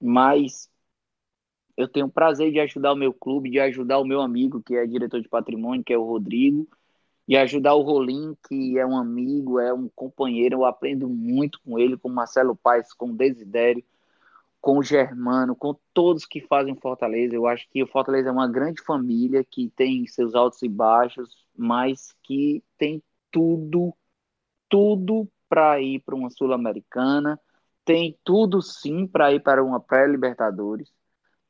mas eu tenho o prazer de ajudar o meu clube, de ajudar o meu amigo que é diretor de patrimônio, que é o Rodrigo, e ajudar o Rolim, que é um amigo, é um companheiro, eu aprendo muito com ele, com o Marcelo Paes, com o Desidério, com o Germano, com todos que fazem Fortaleza. Eu acho que o Fortaleza é uma grande família que tem seus altos e baixos, mas que tem tudo tudo para ir para uma Sul-Americana, tem tudo sim para ir para uma pré-Libertadores,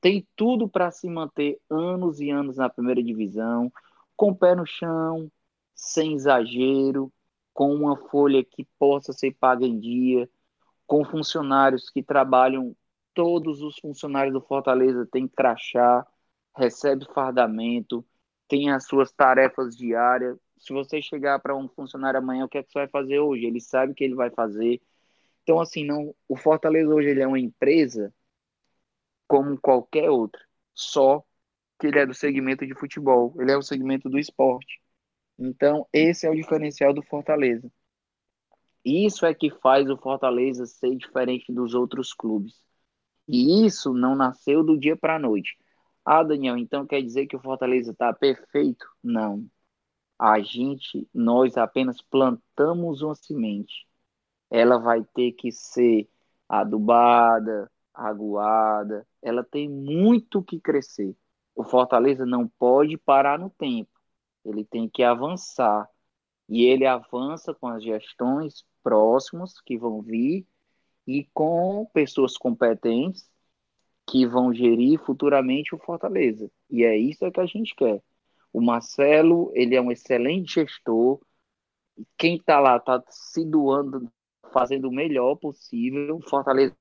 tem tudo para se manter anos e anos na primeira divisão, com o pé no chão, sem exagero, com uma folha que possa ser paga em dia, com funcionários que trabalham, todos os funcionários do Fortaleza têm crachá, recebe fardamento, tem as suas tarefas diárias, se você chegar para um funcionário amanhã, o que é que você vai fazer hoje? Ele sabe o que ele vai fazer. Então, assim, não, o Fortaleza hoje ele é uma empresa como qualquer outra, só que ele é do segmento de futebol, ele é o segmento do esporte. Então, esse é o diferencial do Fortaleza. Isso é que faz o Fortaleza ser diferente dos outros clubes. E isso não nasceu do dia para a noite. Ah, Daniel, então quer dizer que o Fortaleza está perfeito? Não a gente, nós apenas plantamos uma semente. Ela vai ter que ser adubada, aguada, ela tem muito que crescer. O Fortaleza não pode parar no tempo, ele tem que avançar. E ele avança com as gestões próximas que vão vir e com pessoas competentes que vão gerir futuramente o Fortaleza. E é isso que a gente quer. O Marcelo, ele é um excelente gestor. Quem está lá está se doando, fazendo o melhor possível. Fortaleza,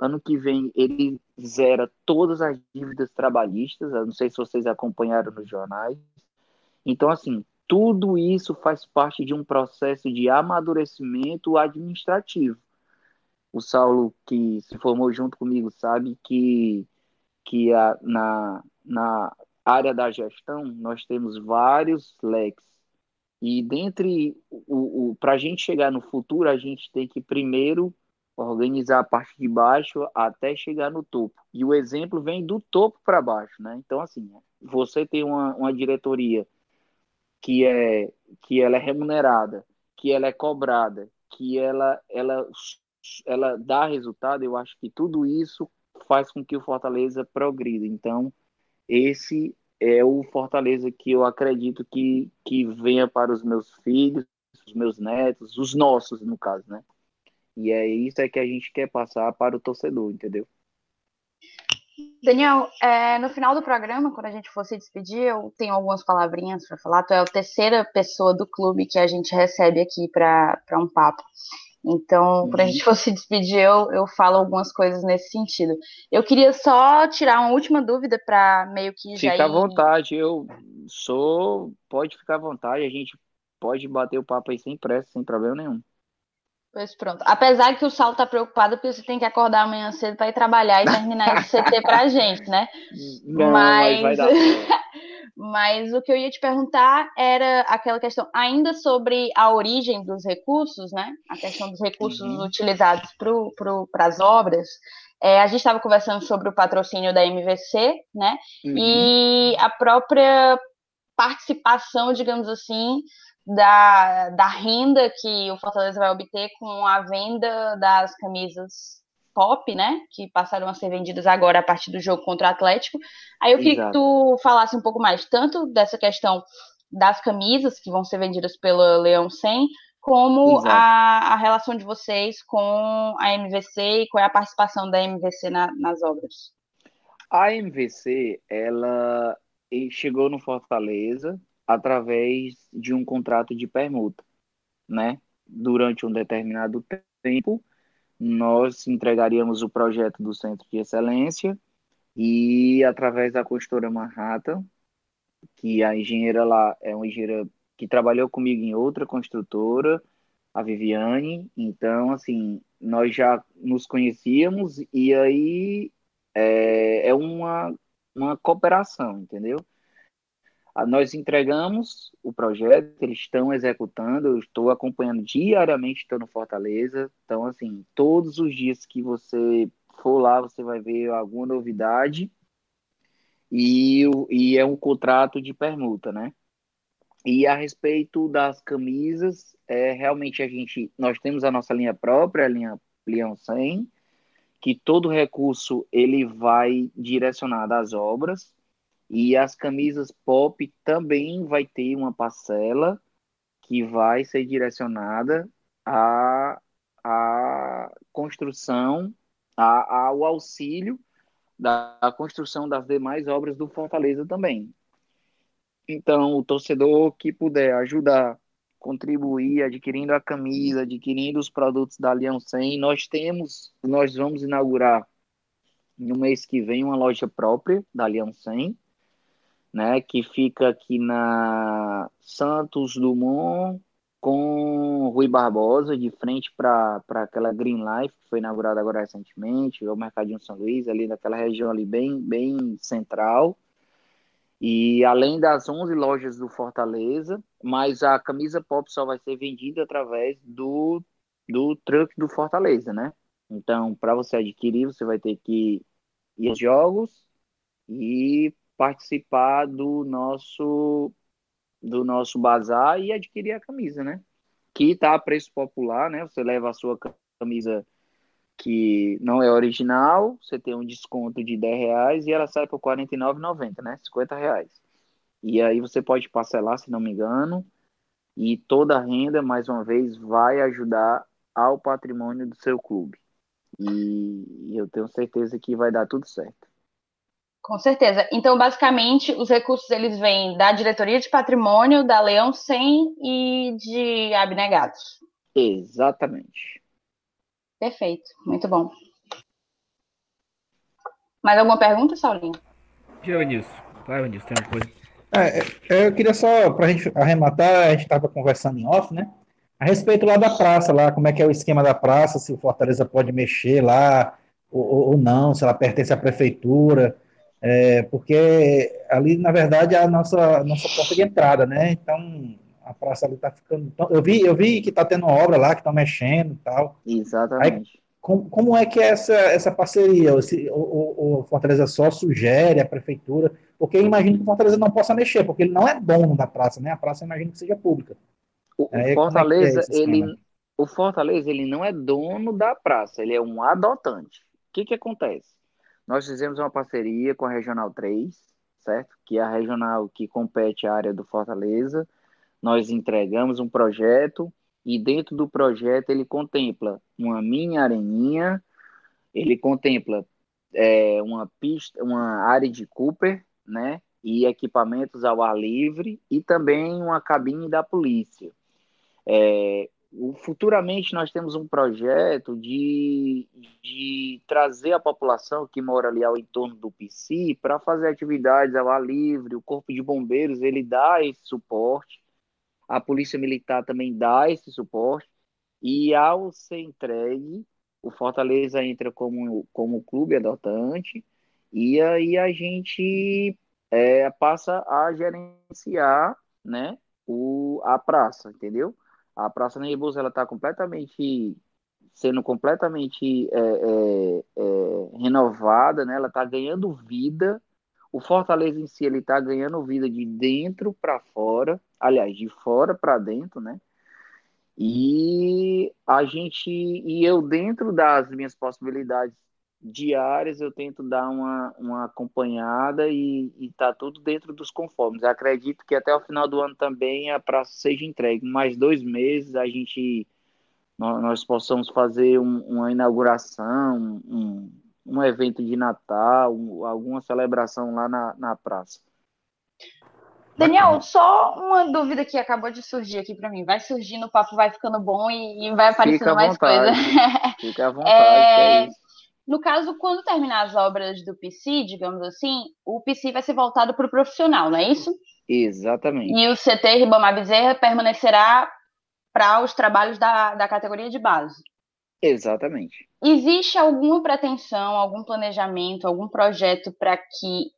ano que vem, ele zera todas as dívidas trabalhistas. Eu não sei se vocês acompanharam nos jornais. Então, assim, tudo isso faz parte de um processo de amadurecimento administrativo. O Saulo, que se formou junto comigo, sabe que, que a, na, na área da gestão, nós temos vários leques. E dentre o, o para a gente chegar no futuro, a gente tem que primeiro organizar a parte de baixo até chegar no topo. E o exemplo vem do topo para baixo, né? Então, assim, você tem uma, uma diretoria que é que ela é remunerada, que ela é cobrada, que ela ela ela dá resultado, eu acho que tudo isso faz com que o Fortaleza progrida. Então, esse é o Fortaleza que eu acredito que, que venha para os meus filhos, os meus netos, os nossos, no caso, né? E é isso é que a gente quer passar para o torcedor, entendeu? Daniel, é, no final do programa, quando a gente for se despedir, eu tenho algumas palavrinhas para falar. Tu é a terceira pessoa do clube que a gente recebe aqui para um papo. Então, quando a gente <laughs> for se despedir, eu, eu falo algumas coisas nesse sentido. Eu queria só tirar uma última dúvida para meio que já. Fica ir... à vontade, eu sou. Pode ficar à vontade, a gente pode bater o papo aí sem pressa, sem problema nenhum. Pois pronto. Apesar que o Saulo tá preocupado porque você tem que acordar amanhã cedo para ir trabalhar e terminar esse CT pra <laughs> gente, né? Não, mas... mas vai dar. <laughs> mas o que eu ia te perguntar era aquela questão ainda sobre a origem dos recursos, né? A questão dos recursos uhum. utilizados para as obras. É, a gente estava conversando sobre o patrocínio da MVC, né? Uhum. E a própria participação, digamos assim, da, da renda que o Fortaleza vai obter com a venda das camisas pop, né? Que passaram a ser vendidas agora a partir do jogo contra o Atlético. Aí eu queria Exato. que tu falasse um pouco mais, tanto dessa questão das camisas que vão ser vendidas pela Leão 100, como a, a, relação de vocês com a MVC e qual é a participação da MVC na, nas obras. A MVC, ela chegou no Fortaleza através de um contrato de permuta, né? Durante um determinado tempo, nós entregaríamos o projeto do Centro de Excelência e através da consultora Manhattan, que a engenheira lá é uma engenheira que trabalhou comigo em outra construtora, a Viviane, então assim, nós já nos conhecíamos e aí é, é uma, uma cooperação, entendeu? Ah, nós entregamos o projeto, eles estão executando, eu estou acompanhando diariamente, estou no Fortaleza. Então, assim, todos os dias que você for lá, você vai ver alguma novidade. E, e é um contrato de permuta, né? E a respeito das camisas, é, realmente a gente, nós temos a nossa linha própria, a linha Leão 100, que todo recurso ele vai direcionado às obras. E as camisas pop também vai ter uma parcela que vai ser direcionada à, à construção, à, ao auxílio da construção das demais obras do Fortaleza também. Então, o torcedor que puder ajudar, contribuir, adquirindo a camisa, adquirindo os produtos da Leão 100, nós temos, nós vamos inaugurar no mês que vem uma loja própria da Leão 100, né, que fica aqui na Santos Dumont com Rui Barbosa, de frente para aquela Green Life, que foi inaugurada agora recentemente, o Mercadinho São Luís, ali naquela região ali bem, bem central. E além das 11 lojas do Fortaleza, mas a camisa pop só vai ser vendida através do, do truck do Fortaleza, né? Então, para você adquirir, você vai ter que ir aos jogos e participar do nosso do nosso bazar e adquirir a camisa, né? Que tá a preço popular, né? Você leva a sua camisa que não é original, você tem um desconto de 10 reais e ela sai por R$ 49,90, né? 50 reais. E aí você pode parcelar, se não me engano, e toda a renda, mais uma vez, vai ajudar ao patrimônio do seu clube. E eu tenho certeza que vai dar tudo certo. Com certeza. Então, basicamente, os recursos eles vêm da diretoria de patrimônio, da Leão 100 e de abnegados. Exatamente. Perfeito. Muito bom. Mais alguma pergunta, Saulinho? Nilson. Vai, tem alguma coisa? É, é, eu queria só, para a gente arrematar, a gente estava conversando em off, né? A respeito lá da praça, lá, como é que é o esquema da praça, se o Fortaleza pode mexer lá ou, ou não, se ela pertence à prefeitura é, porque ali, na verdade, é a nossa, nossa porta de entrada, né? Então, a praça ali está ficando. Eu vi, eu vi que está tendo obra lá, que estão mexendo e tal. Exatamente. Aí, como, como é que é essa, essa parceria? O, o, o, Fortaleza só sugere a prefeitura? Porque eu imagino que o Fortaleza não possa mexer, porque ele não é dono da praça, né? A praça imagino que seja pública. O, é, Fortaleza, é é ele, o Fortaleza, ele não é dono da praça, ele é um adotante. O que que acontece? Nós fizemos uma parceria com a Regional 3, certo? Que é a regional que compete à área do Fortaleza. Nós entregamos um projeto e dentro do projeto ele contempla uma mini areninha, ele contempla é, uma pista, uma área de Cooper, né? E equipamentos ao ar livre e também uma cabine da polícia. É, futuramente nós temos um projeto de, de trazer a população que mora ali ao entorno do PC para fazer atividades ao ar livre. O Corpo de Bombeiros ele dá esse suporte, a Polícia Militar também dá esse suporte. E ao ser entregue, o Fortaleza entra como, como clube adotante e aí a gente é, passa a gerenciar né, o, a praça, entendeu? A Praça Nebulosa ela está completamente sendo completamente é, é, é, renovada, né? Ela está ganhando vida. O Fortaleza em si ele está ganhando vida de dentro para fora, aliás, de fora para dentro, né? E a gente e eu dentro das minhas possibilidades diárias eu tento dar uma, uma acompanhada e, está tudo dentro dos conformes. Acredito que até o final do ano também a praça seja entregue. Mais dois meses a gente nós, nós possamos fazer um, uma inauguração, um, um evento de Natal, um, alguma celebração lá na, na praça. Daniel, só uma dúvida que acabou de surgir aqui para mim. Vai surgindo, o papo vai ficando bom e, e vai aparecendo mais coisa. Fica à vontade, é... <laughs> é isso. No caso, quando terminar as obras do PC, digamos assim, o PC vai ser voltado para o profissional, não é isso? Exatamente. E o CT Ribamar Bezerra permanecerá para os trabalhos da, da categoria de base. Exatamente. Existe alguma pretensão, algum planejamento, algum projeto para que,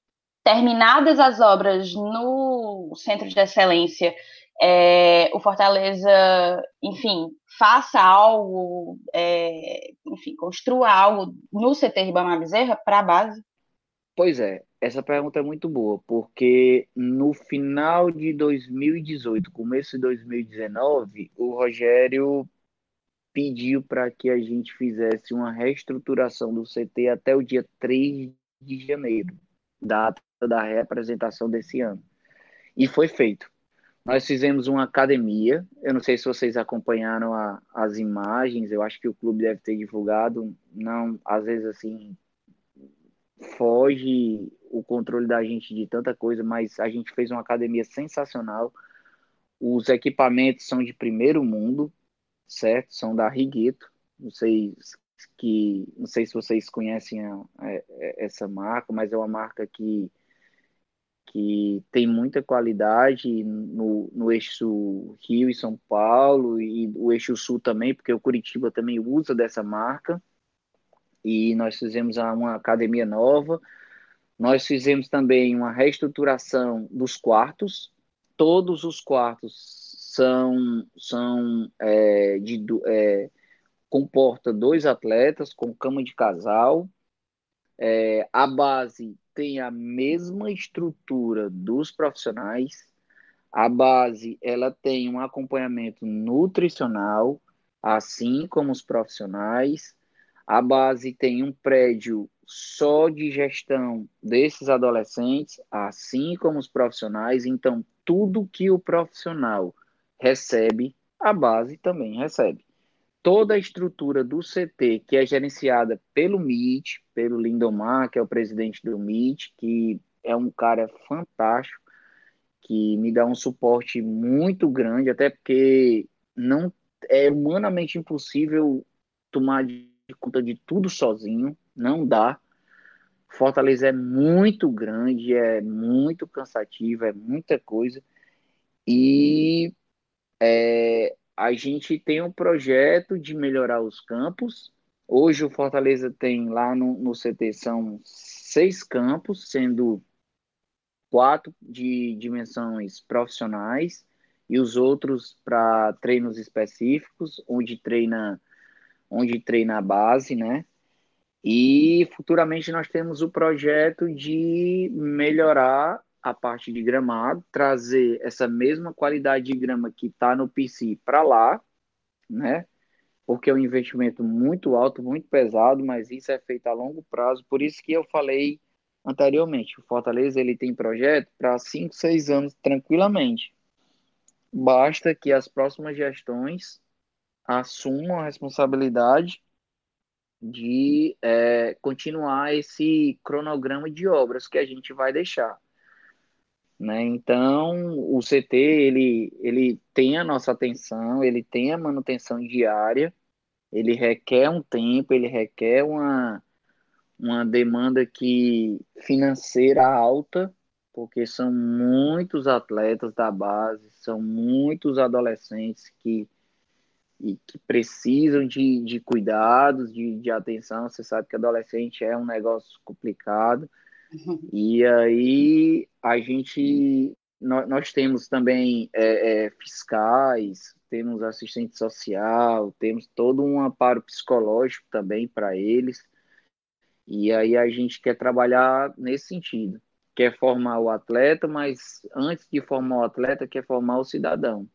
terminadas as obras no Centro de Excelência, é, o Fortaleza, enfim, faça algo, é, enfim, construa algo no CT Ribamar Bezerra para a base? Pois é, essa pergunta é muito boa, porque no final de 2018, começo de 2019, o Rogério pediu para que a gente fizesse uma reestruturação do CT até o dia 3 de janeiro, data da representação desse ano. E foi feito. Nós fizemos uma academia. Eu não sei se vocês acompanharam a, as imagens. Eu acho que o clube deve ter divulgado. Não, às vezes assim foge o controle da gente de tanta coisa, mas a gente fez uma academia sensacional. Os equipamentos são de primeiro mundo, certo? São da Rigueto. Não sei que não sei se vocês conhecem a, a, essa marca, mas é uma marca que que tem muita qualidade no, no eixo Rio e São Paulo e o eixo Sul também, porque o Curitiba também usa dessa marca. E nós fizemos uma academia nova. Nós fizemos também uma reestruturação dos quartos. Todos os quartos são, são é, de, é, comporta dois atletas com cama de casal. É, a base tem a mesma estrutura dos profissionais. A base ela tem um acompanhamento nutricional, assim como os profissionais. A base tem um prédio só de gestão desses adolescentes, assim como os profissionais. Então, tudo que o profissional recebe, a base também recebe toda a estrutura do CT, que é gerenciada pelo MIT, pelo Lindomar, que é o presidente do MIT, que é um cara fantástico, que me dá um suporte muito grande, até porque não é humanamente impossível tomar de conta de tudo sozinho, não dá. Fortaleza é muito grande, é muito cansativo, é muita coisa. E é, a gente tem um projeto de melhorar os campos. Hoje o Fortaleza tem lá no, no CT são seis campos, sendo quatro de dimensões profissionais e os outros para treinos específicos, onde treina onde treina a base, né? E futuramente nós temos o projeto de melhorar a parte de gramado, trazer essa mesma qualidade de grama que está no PC para lá, né? Porque é um investimento muito alto, muito pesado, mas isso é feito a longo prazo. Por isso que eu falei anteriormente. O Fortaleza ele tem projeto para 5, 6 anos tranquilamente. Basta que as próximas gestões assumam a responsabilidade de é, continuar esse cronograma de obras que a gente vai deixar. Né? Então, o CT ele, ele tem a nossa atenção, ele tem a manutenção diária, ele requer um tempo, ele requer uma, uma demanda que financeira alta, porque são muitos atletas da base, são muitos adolescentes que, que precisam de, de cuidados, de, de atenção. Você sabe que adolescente é um negócio complicado. E aí a gente nós, nós temos também é, é, fiscais, temos assistente social, temos todo um amparo psicológico também para eles. E aí a gente quer trabalhar nesse sentido. Quer formar o atleta, mas antes de formar o atleta, quer formar o cidadão.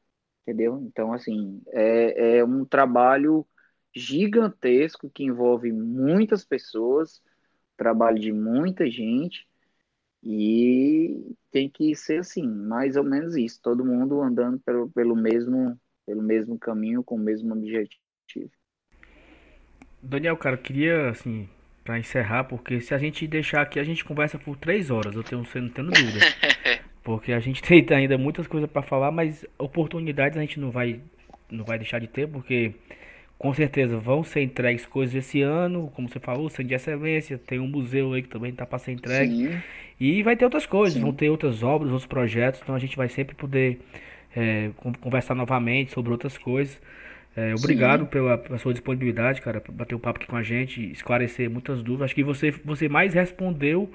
Entendeu? Então, assim, é, é um trabalho gigantesco que envolve muitas pessoas, trabalho de muita gente, e tem que ser assim, mais ou menos isso, todo mundo andando pelo, pelo, mesmo, pelo mesmo caminho, com o mesmo objetivo. Daniel, cara, eu queria, assim, para encerrar, porque se a gente deixar aqui, a gente conversa por três horas, eu tenho, não tendo dúvida. <laughs> Porque a gente <laughs> tem ainda muitas coisas para falar, mas oportunidades a gente não vai, não vai deixar de ter, porque com certeza vão ser entregues coisas esse ano, como você falou, Centro de Excelência, tem um museu aí que também está para ser entregue. Sim. E vai ter outras coisas, Sim. vão ter outras obras, outros projetos, então a gente vai sempre poder é, conversar novamente sobre outras coisas. É, obrigado pela, pela, sua disponibilidade, cara, para bater o um papo aqui com a gente, esclarecer muitas dúvidas. Acho que você, você mais respondeu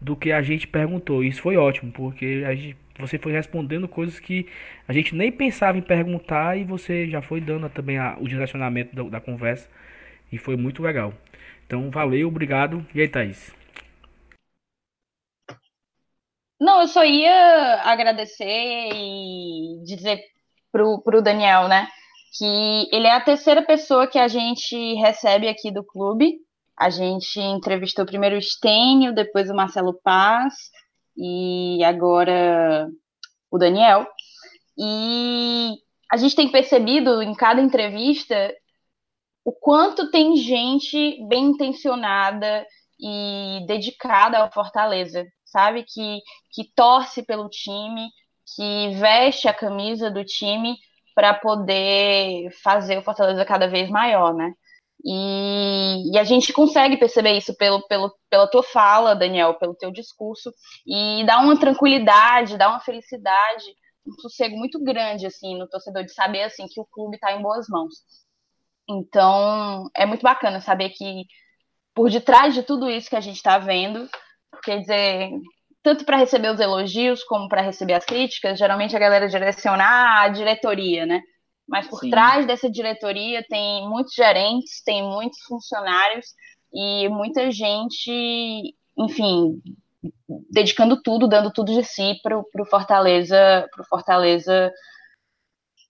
do que a gente perguntou. Isso foi ótimo, porque a gente, você foi respondendo coisas que a gente nem pensava em perguntar e você já foi dando também a, o direcionamento da, da, conversa. E foi muito legal. Então, valeu, obrigado. E aí, Thaís? Não, eu só ia agradecer e dizer pro, pro Daniel, né? que ele é a terceira pessoa que a gente recebe aqui do clube. A gente entrevistou primeiro o Stênio, depois o Marcelo Paz e agora o Daniel. E a gente tem percebido em cada entrevista o quanto tem gente bem intencionada e dedicada ao Fortaleza, sabe? Que, que torce pelo time, que veste a camisa do time para poder fazer o Fortaleza cada vez maior, né? E, e, a gente consegue perceber isso pelo, pelo, pela tua fala, Daniel, pelo teu discurso, e dá uma tranquilidade, dá uma felicidade, um sossego muito grande, assim, no torcedor, de saber, assim, que o clube está em boas mãos. Então, é muito bacana saber que por detrás de tudo isso que a gente está vendo, quer dizer, tanto para receber os elogios como para receber as críticas, geralmente a galera direciona a diretoria, né? Mas por Sim. trás dessa diretoria tem muitos gerentes, tem muitos funcionários e muita gente, enfim, dedicando tudo, dando tudo de si para o Fortaleza, pro Fortaleza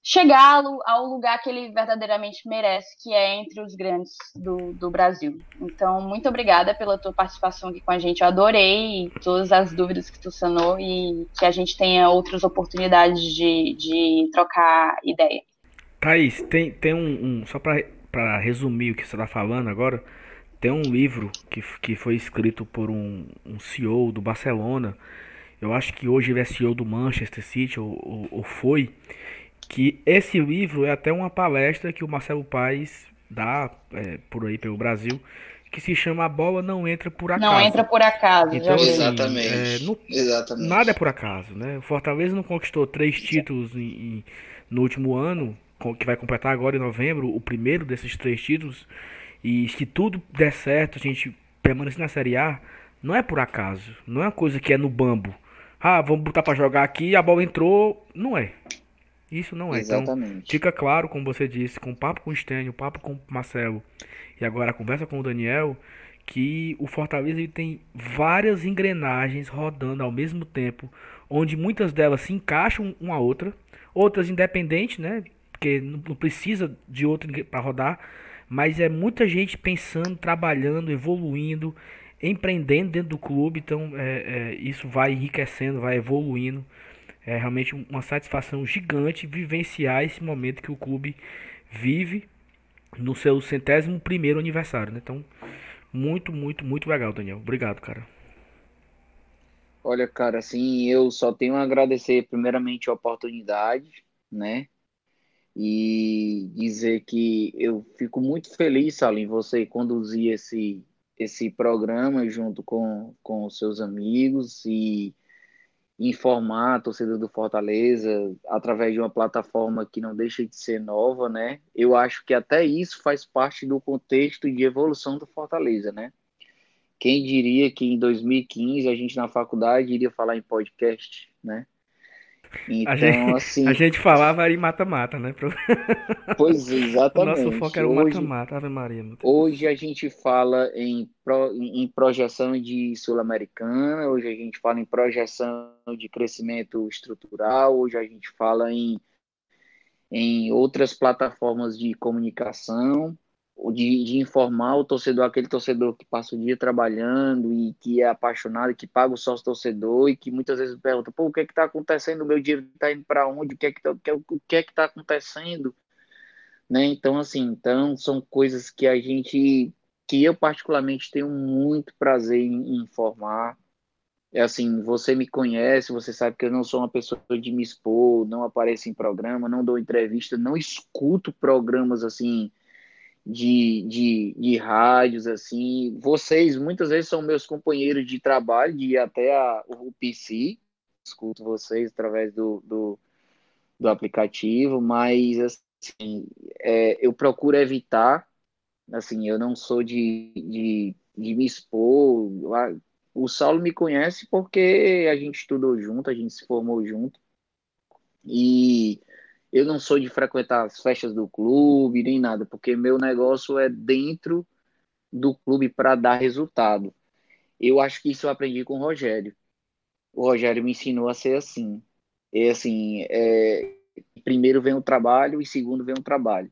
chegar ao lugar que ele verdadeiramente merece, que é entre os grandes do, do Brasil. Então, muito obrigada pela tua participação aqui com a gente. Eu adorei todas as dúvidas que tu sanou e que a gente tenha outras oportunidades de, de trocar ideia. Thaís, tem, tem um, um só para resumir o que você está falando agora, tem um livro que, que foi escrito por um, um CEO do Barcelona, eu acho que hoje ele é CEO do Manchester City, ou, ou, ou foi, que esse livro é até uma palestra que o Marcelo Paes dá é, por aí pelo Brasil, que se chama A Bola Não Entra Por Acaso. Não entra por acaso, então, assim, Exatamente. É, não, Exatamente. Nada é por acaso, né? O Fortaleza não conquistou três títulos em, em, no último ano, que vai completar agora em novembro, o primeiro desses três títulos, e se tudo der certo, a gente permanecer na Série A, não é por acaso, não é uma coisa que é no bambo. Ah, vamos botar para jogar aqui, a bola entrou, não é. Isso não é. Então, Exatamente. Então, fica claro, como você disse, com o papo com o Stênio, o papo com o Marcelo e agora a conversa com o Daniel, que o Fortaleza ele tem várias engrenagens rodando ao mesmo tempo, onde muitas delas se encaixam uma a outra, outras independentes, né? Porque não precisa de outra para rodar, mas é muita gente pensando, trabalhando, evoluindo empreendendo dentro do clube, então é, é, isso vai enriquecendo, vai evoluindo. É realmente uma satisfação gigante vivenciar esse momento que o clube vive no seu centésimo primeiro aniversário, né? Então, muito, muito, muito legal, Daniel. Obrigado, cara. Olha, cara, assim, eu só tenho a agradecer primeiramente a oportunidade, né? E dizer que eu fico muito feliz, Salim, você conduzir esse, esse programa junto com, com os seus amigos e informar a torcida do Fortaleza através de uma plataforma que não deixa de ser nova, né? Eu acho que até isso faz parte do contexto de evolução do Fortaleza, né? Quem diria que em 2015 a gente na faculdade iria falar em podcast, né? Então, a gente, assim. <laughs> A gente falava em mata-mata, né? <laughs> Pois exatamente. O nosso foco era o mata-mata, Ave Maria. Hoje a gente fala em, pro, em projeção de Sul-Americana, hoje a gente fala em projeção de crescimento estrutural, hoje a gente fala em, em outras plataformas de comunicação de, de, informar o torcedor, aquele torcedor que passa o dia trabalhando e que é apaixonado, que paga o sócio torcedor e que muitas vezes pergunta, pô, o que é que está acontecendo? O meu dinheiro está indo para onde? O que é que está o que é que tá acontecendo? Né? Então, assim, então são coisas que a gente, que eu particularmente tenho muito prazer em informar. É assim, você me conhece, você sabe que eu não sou uma pessoa de me expor, não apareço em programa, não dou entrevista, não escuto programas assim, de, de, de rádios, assim. Vocês muitas vezes são meus companheiros de trabalho, de até a, o PC, escuto vocês através do, do, do aplicativo, mas assim, é, eu procuro evitar, assim, eu não sou de, de, de me expor. O Saulo me conhece porque a gente estudou junto, a gente se formou junto. E eu não sou de frequentar as festas do clube nem nada, porque meu negócio é dentro do clube para dar resultado. Eu acho que isso eu aprendi com o Rogério. O Rogério me ensinou a ser assim. É assim, é, primeiro vem o trabalho e segundo vem o trabalho.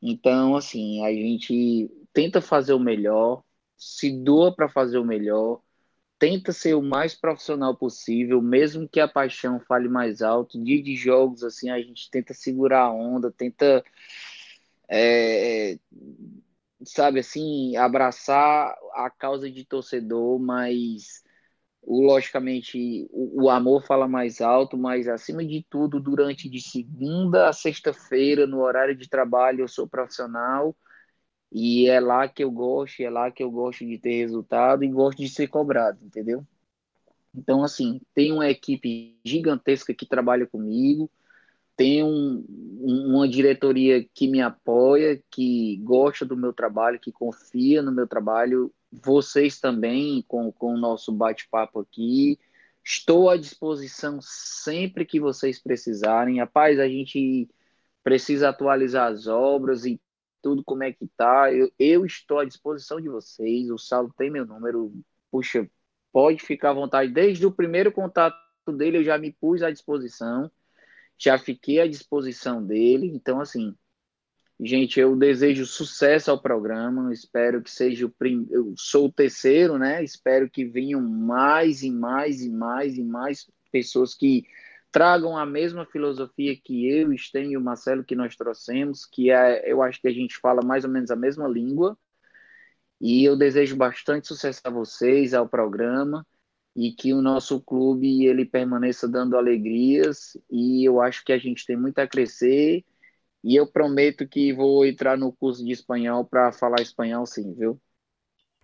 Então, assim, a gente tenta fazer o melhor, se doa para fazer o melhor, tenta ser o mais profissional possível, mesmo que a paixão fale mais alto. Dia de jogos, assim, a gente tenta segurar a onda, tenta, é, sabe, assim, abraçar a causa de torcedor, mas logicamente o, o, amor fala mais alto, mas acima de tudo, durante de segunda a sexta-feira, no horário de trabalho, eu sou profissional e é lá que eu gosto, é lá que eu gosto de ter resultado e gosto de ser cobrado, entendeu? Então, assim, tem uma equipe gigantesca que trabalha comigo, tem um, uma diretoria que me apoia, que gosta do meu trabalho, que confia no meu trabalho, vocês também, com, com o nosso bate-papo aqui. Estou à disposição sempre que vocês precisarem. Rapaz, a gente precisa atualizar as obras e tudo como é que tá. Eu, eu estou à disposição de vocês. O Saulo tem meu número. Puxa, pode ficar à vontade. Desde o primeiro contato dele, eu já me pus à disposição. Já fiquei à disposição dele. Então, assim, gente, eu desejo sucesso ao programa. Espero que seja o primeiro. Eu sou o terceiro, né? Espero que venham mais e mais e mais e mais pessoas que tragam a mesma filosofia que eu, Sten e o Marcelo que nós trouxemos, que é, eu acho que a gente fala mais ou menos a mesma língua. E eu desejo bastante sucesso a vocês, ao programa, e que o nosso clube ele permaneça dando alegrias. E eu acho que a gente tem muito a crescer. E eu prometo que vou entrar no curso de espanhol para falar espanhol, sim, viu?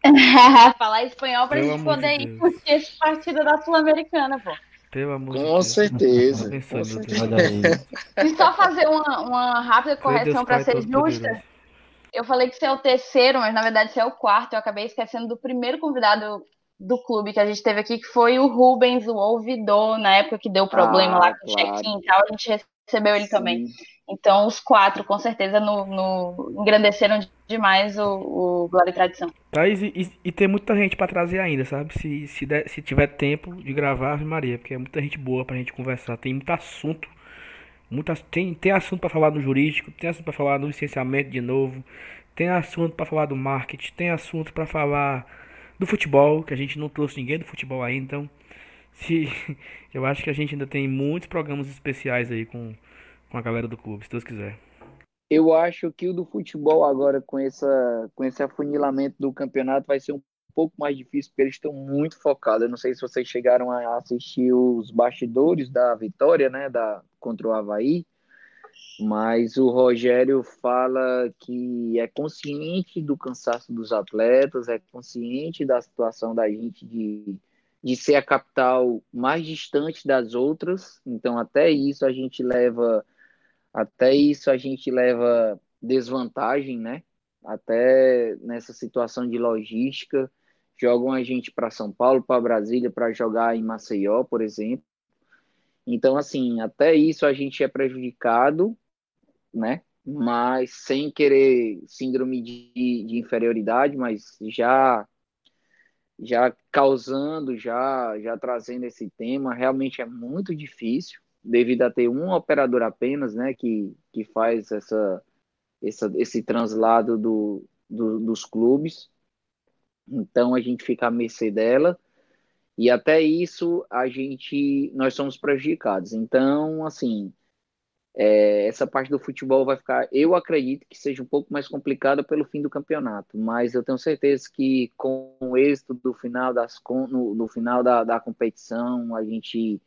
<laughs> falar espanhol para a gente poder de ir curtir esse partido da Sul-Americana, pô. Pelo amor Com de certeza. Com certeza. E só fazer uma, uma rápida correção para ser justa. Eu falei que você é o terceiro, mas na verdade você é o quarto. Eu acabei esquecendo do primeiro convidado do clube que a gente teve aqui, que foi o Rubens, o ouvidor, na época que deu problema ah, lá com o claro. check-in e tal. A gente recebeu ele Sim. também. Então, os quatro, com certeza, no, no engrandeceram demais o, o Glória e Tradição. Thaís, e, e, tem muita gente para trazer ainda, sabe? Se, se, der, se tiver tempo de gravar, Ave Maria, porque é muita gente boa pra gente conversar. Tem muito assunto. Muita, tem, tem assunto para falar do jurídico, tem assunto para falar do licenciamento de novo, tem assunto para falar do marketing, tem assunto para falar do futebol, que a gente não trouxe ninguém do futebol aí, então se <laughs> eu acho que a gente ainda tem muitos programas especiais aí com, com a galera do clube, se Deus quiser. Eu acho que o do futebol agora com essa com esse afunilamento do campeonato vai ser um pouco mais difícil porque eles estão muito focados. Eu não sei se vocês chegaram a assistir os bastidores da vitória, né, da contra o Havaí, mas o Rogério fala que é consciente do cansaço dos atletas, é consciente da situação da gente de, de ser a capital mais distante das outras, então até isso a gente leva até isso a gente leva desvantagem, né? Até nessa situação de logística, jogam a gente para São Paulo, para Brasília, para jogar em Maceió, por exemplo. Então, assim, até isso a gente é prejudicado, né? Mas sem querer síndrome de, de inferioridade, mas já já causando, já já trazendo esse tema, realmente é muito difícil, devido a ter um operador apenas, né, que, que faz essa, essa esse translado do, do, dos clubes. Então a gente fica à mercê dela e até isso a gente nós somos prejudicados. Então, assim, é, essa parte do futebol vai ficar, eu acredito que seja um pouco mais complicada pelo fim do campeonato, mas eu tenho certeza que com o êxito do final das no, no final da, da competição, a gente,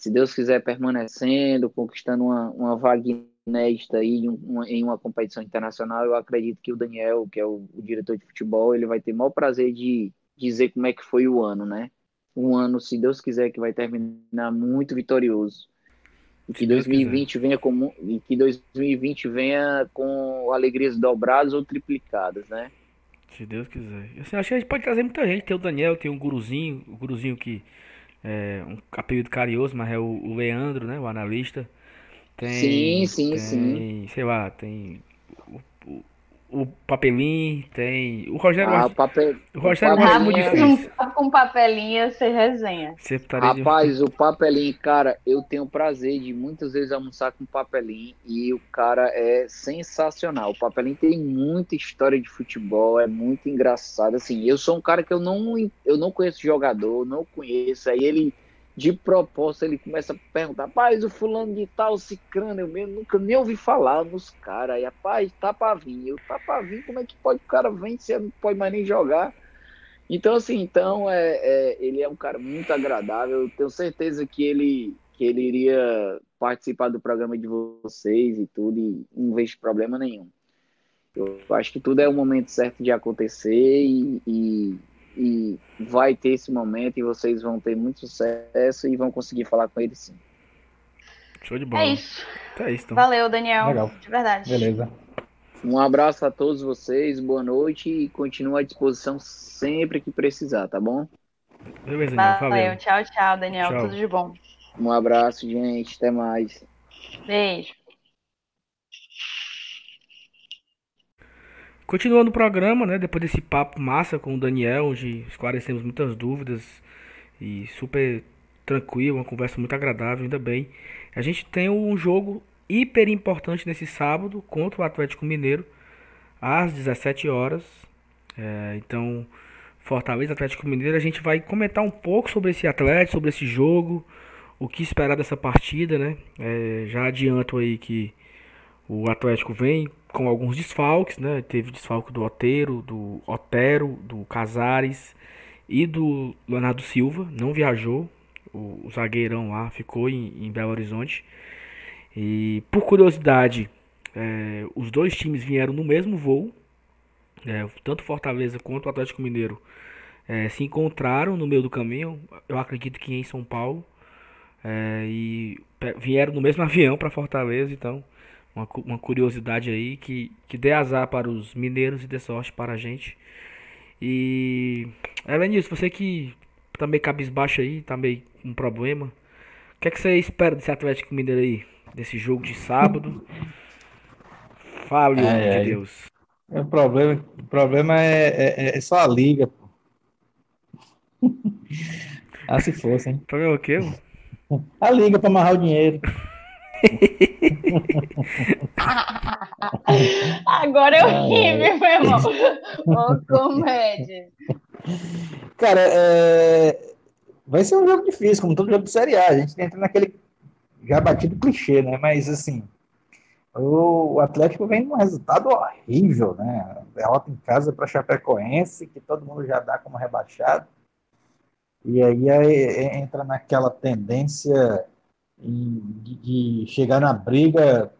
se Deus quiser, permanecendo, conquistando uma, uma vaga inédita aí em uma, em uma competição internacional, eu acredito que o Daniel, que é o, o diretor de futebol, ele vai ter o maior prazer de dizer como é que foi o ano, né? Um ano, se Deus quiser, que vai terminar muito vitorioso e que 2020 venha com e que 2020 venha com alegrias dobradas ou triplicadas, né? Se Deus quiser. Assim, acho que a gente pode trazer muita gente. Tem o Daniel, tem o Guruzinho, o Guruzinho que é um apelido carinhoso, mas é o, o Leandro, né? O analista. Tem, sim, sim, tem, sim. Sei lá, tem o papelinho, tem. O Rogério ah, gosta. Papel... O Rogério gosta muito difícil. Com papelinho você resenha. Rapaz, de... o papelinho, cara, eu tenho o prazer de muitas vezes almoçar com papelinho e o cara é sensacional. O papelinho tem muita história de futebol, é muito engraçado. Assim, eu sou um cara que eu não, eu não conheço jogador, não conheço. Aí ele de propósito, ele começa a perguntar, rapaz, o fulano de tal, cicrano, eu mesmo nunca nem ouvi falar nos caras. Aí, rapaz, tá pra vir. Eu, tá pra vir, como é que pode o cara vir se não pode mais nem jogar? Então, assim, então, é, é, ele é um cara muito agradável. Eu tenho certeza que ele, que ele iria participar do programa de vocês e tudo, e não vejo problema nenhum. Eu acho que tudo é o momento certo de acontecer e, e e vai ter esse momento e vocês vão ter muito sucesso e vão conseguir falar com ele sim. Show de bola. É isso. É isso então. Valeu, Daniel. Legal. De verdade. Beleza. Um abraço a todos vocês, boa noite e continuo à disposição sempre que precisar, tá bom? Beleza, Daniel. Valeu. Valeu. Tchau, tchau, Daniel. Tchau. Tudo de bom. Um abraço, gente. Até mais. Beijo. Continuando o programa, né? Depois desse papo massa com o Daniel, onde esclarecemos muitas dúvidas e super tranquilo, uma conversa muito agradável, ainda bem. A gente tem um jogo hiper importante nesse sábado contra o Atlético Mineiro às 17 horas. É, então, Fortaleza Atlético Mineiro, a gente vai comentar um pouco sobre esse Atlético, sobre esse jogo, o que esperar dessa partida, né? É, já adianto aí que o Atlético vem com alguns desfalques, né? Teve desfalque do Otero, do Otero, do Casares e do Leonardo Silva, não viajou. O, o zagueirão lá ficou em, em, Belo Horizonte. E por curiosidade, é, os dois times vieram no mesmo voo. É, tanto Fortaleza quanto o Atlético Mineiro é, se encontraram no meio do caminho. Eu acredito que em São Paulo. É, e vieram no mesmo <laughs> avião para Fortaleza, então uma, uma curiosidade aí que, que dê azar para os mineiros e dê sorte para a gente. E Elenilson, você que tá meio cabisbaixo aí, tá meio com problema. O que é que você espera desse Atlético Mineiro aí? Desse jogo de sábado? Fale, é, de Deus. O problema, o problema é, é, é só a liga, pô. <laughs> ah, se fosse, hein? Problema é o quê? <laughs> A liga para amarrar o dinheiro. <laughs> Agora é horrível, meu irmão. Comédia. Cara, é... vai ser um jogo difícil, como todo jogo de Série A. A gente entra naquele já batido clichê, né? Mas assim, o Atlético vem com um resultado horrível, né? Derrota em casa para Chapecoense, que todo mundo já dá como rebaixado. E aí, aí entra naquela tendência de, chegar na briga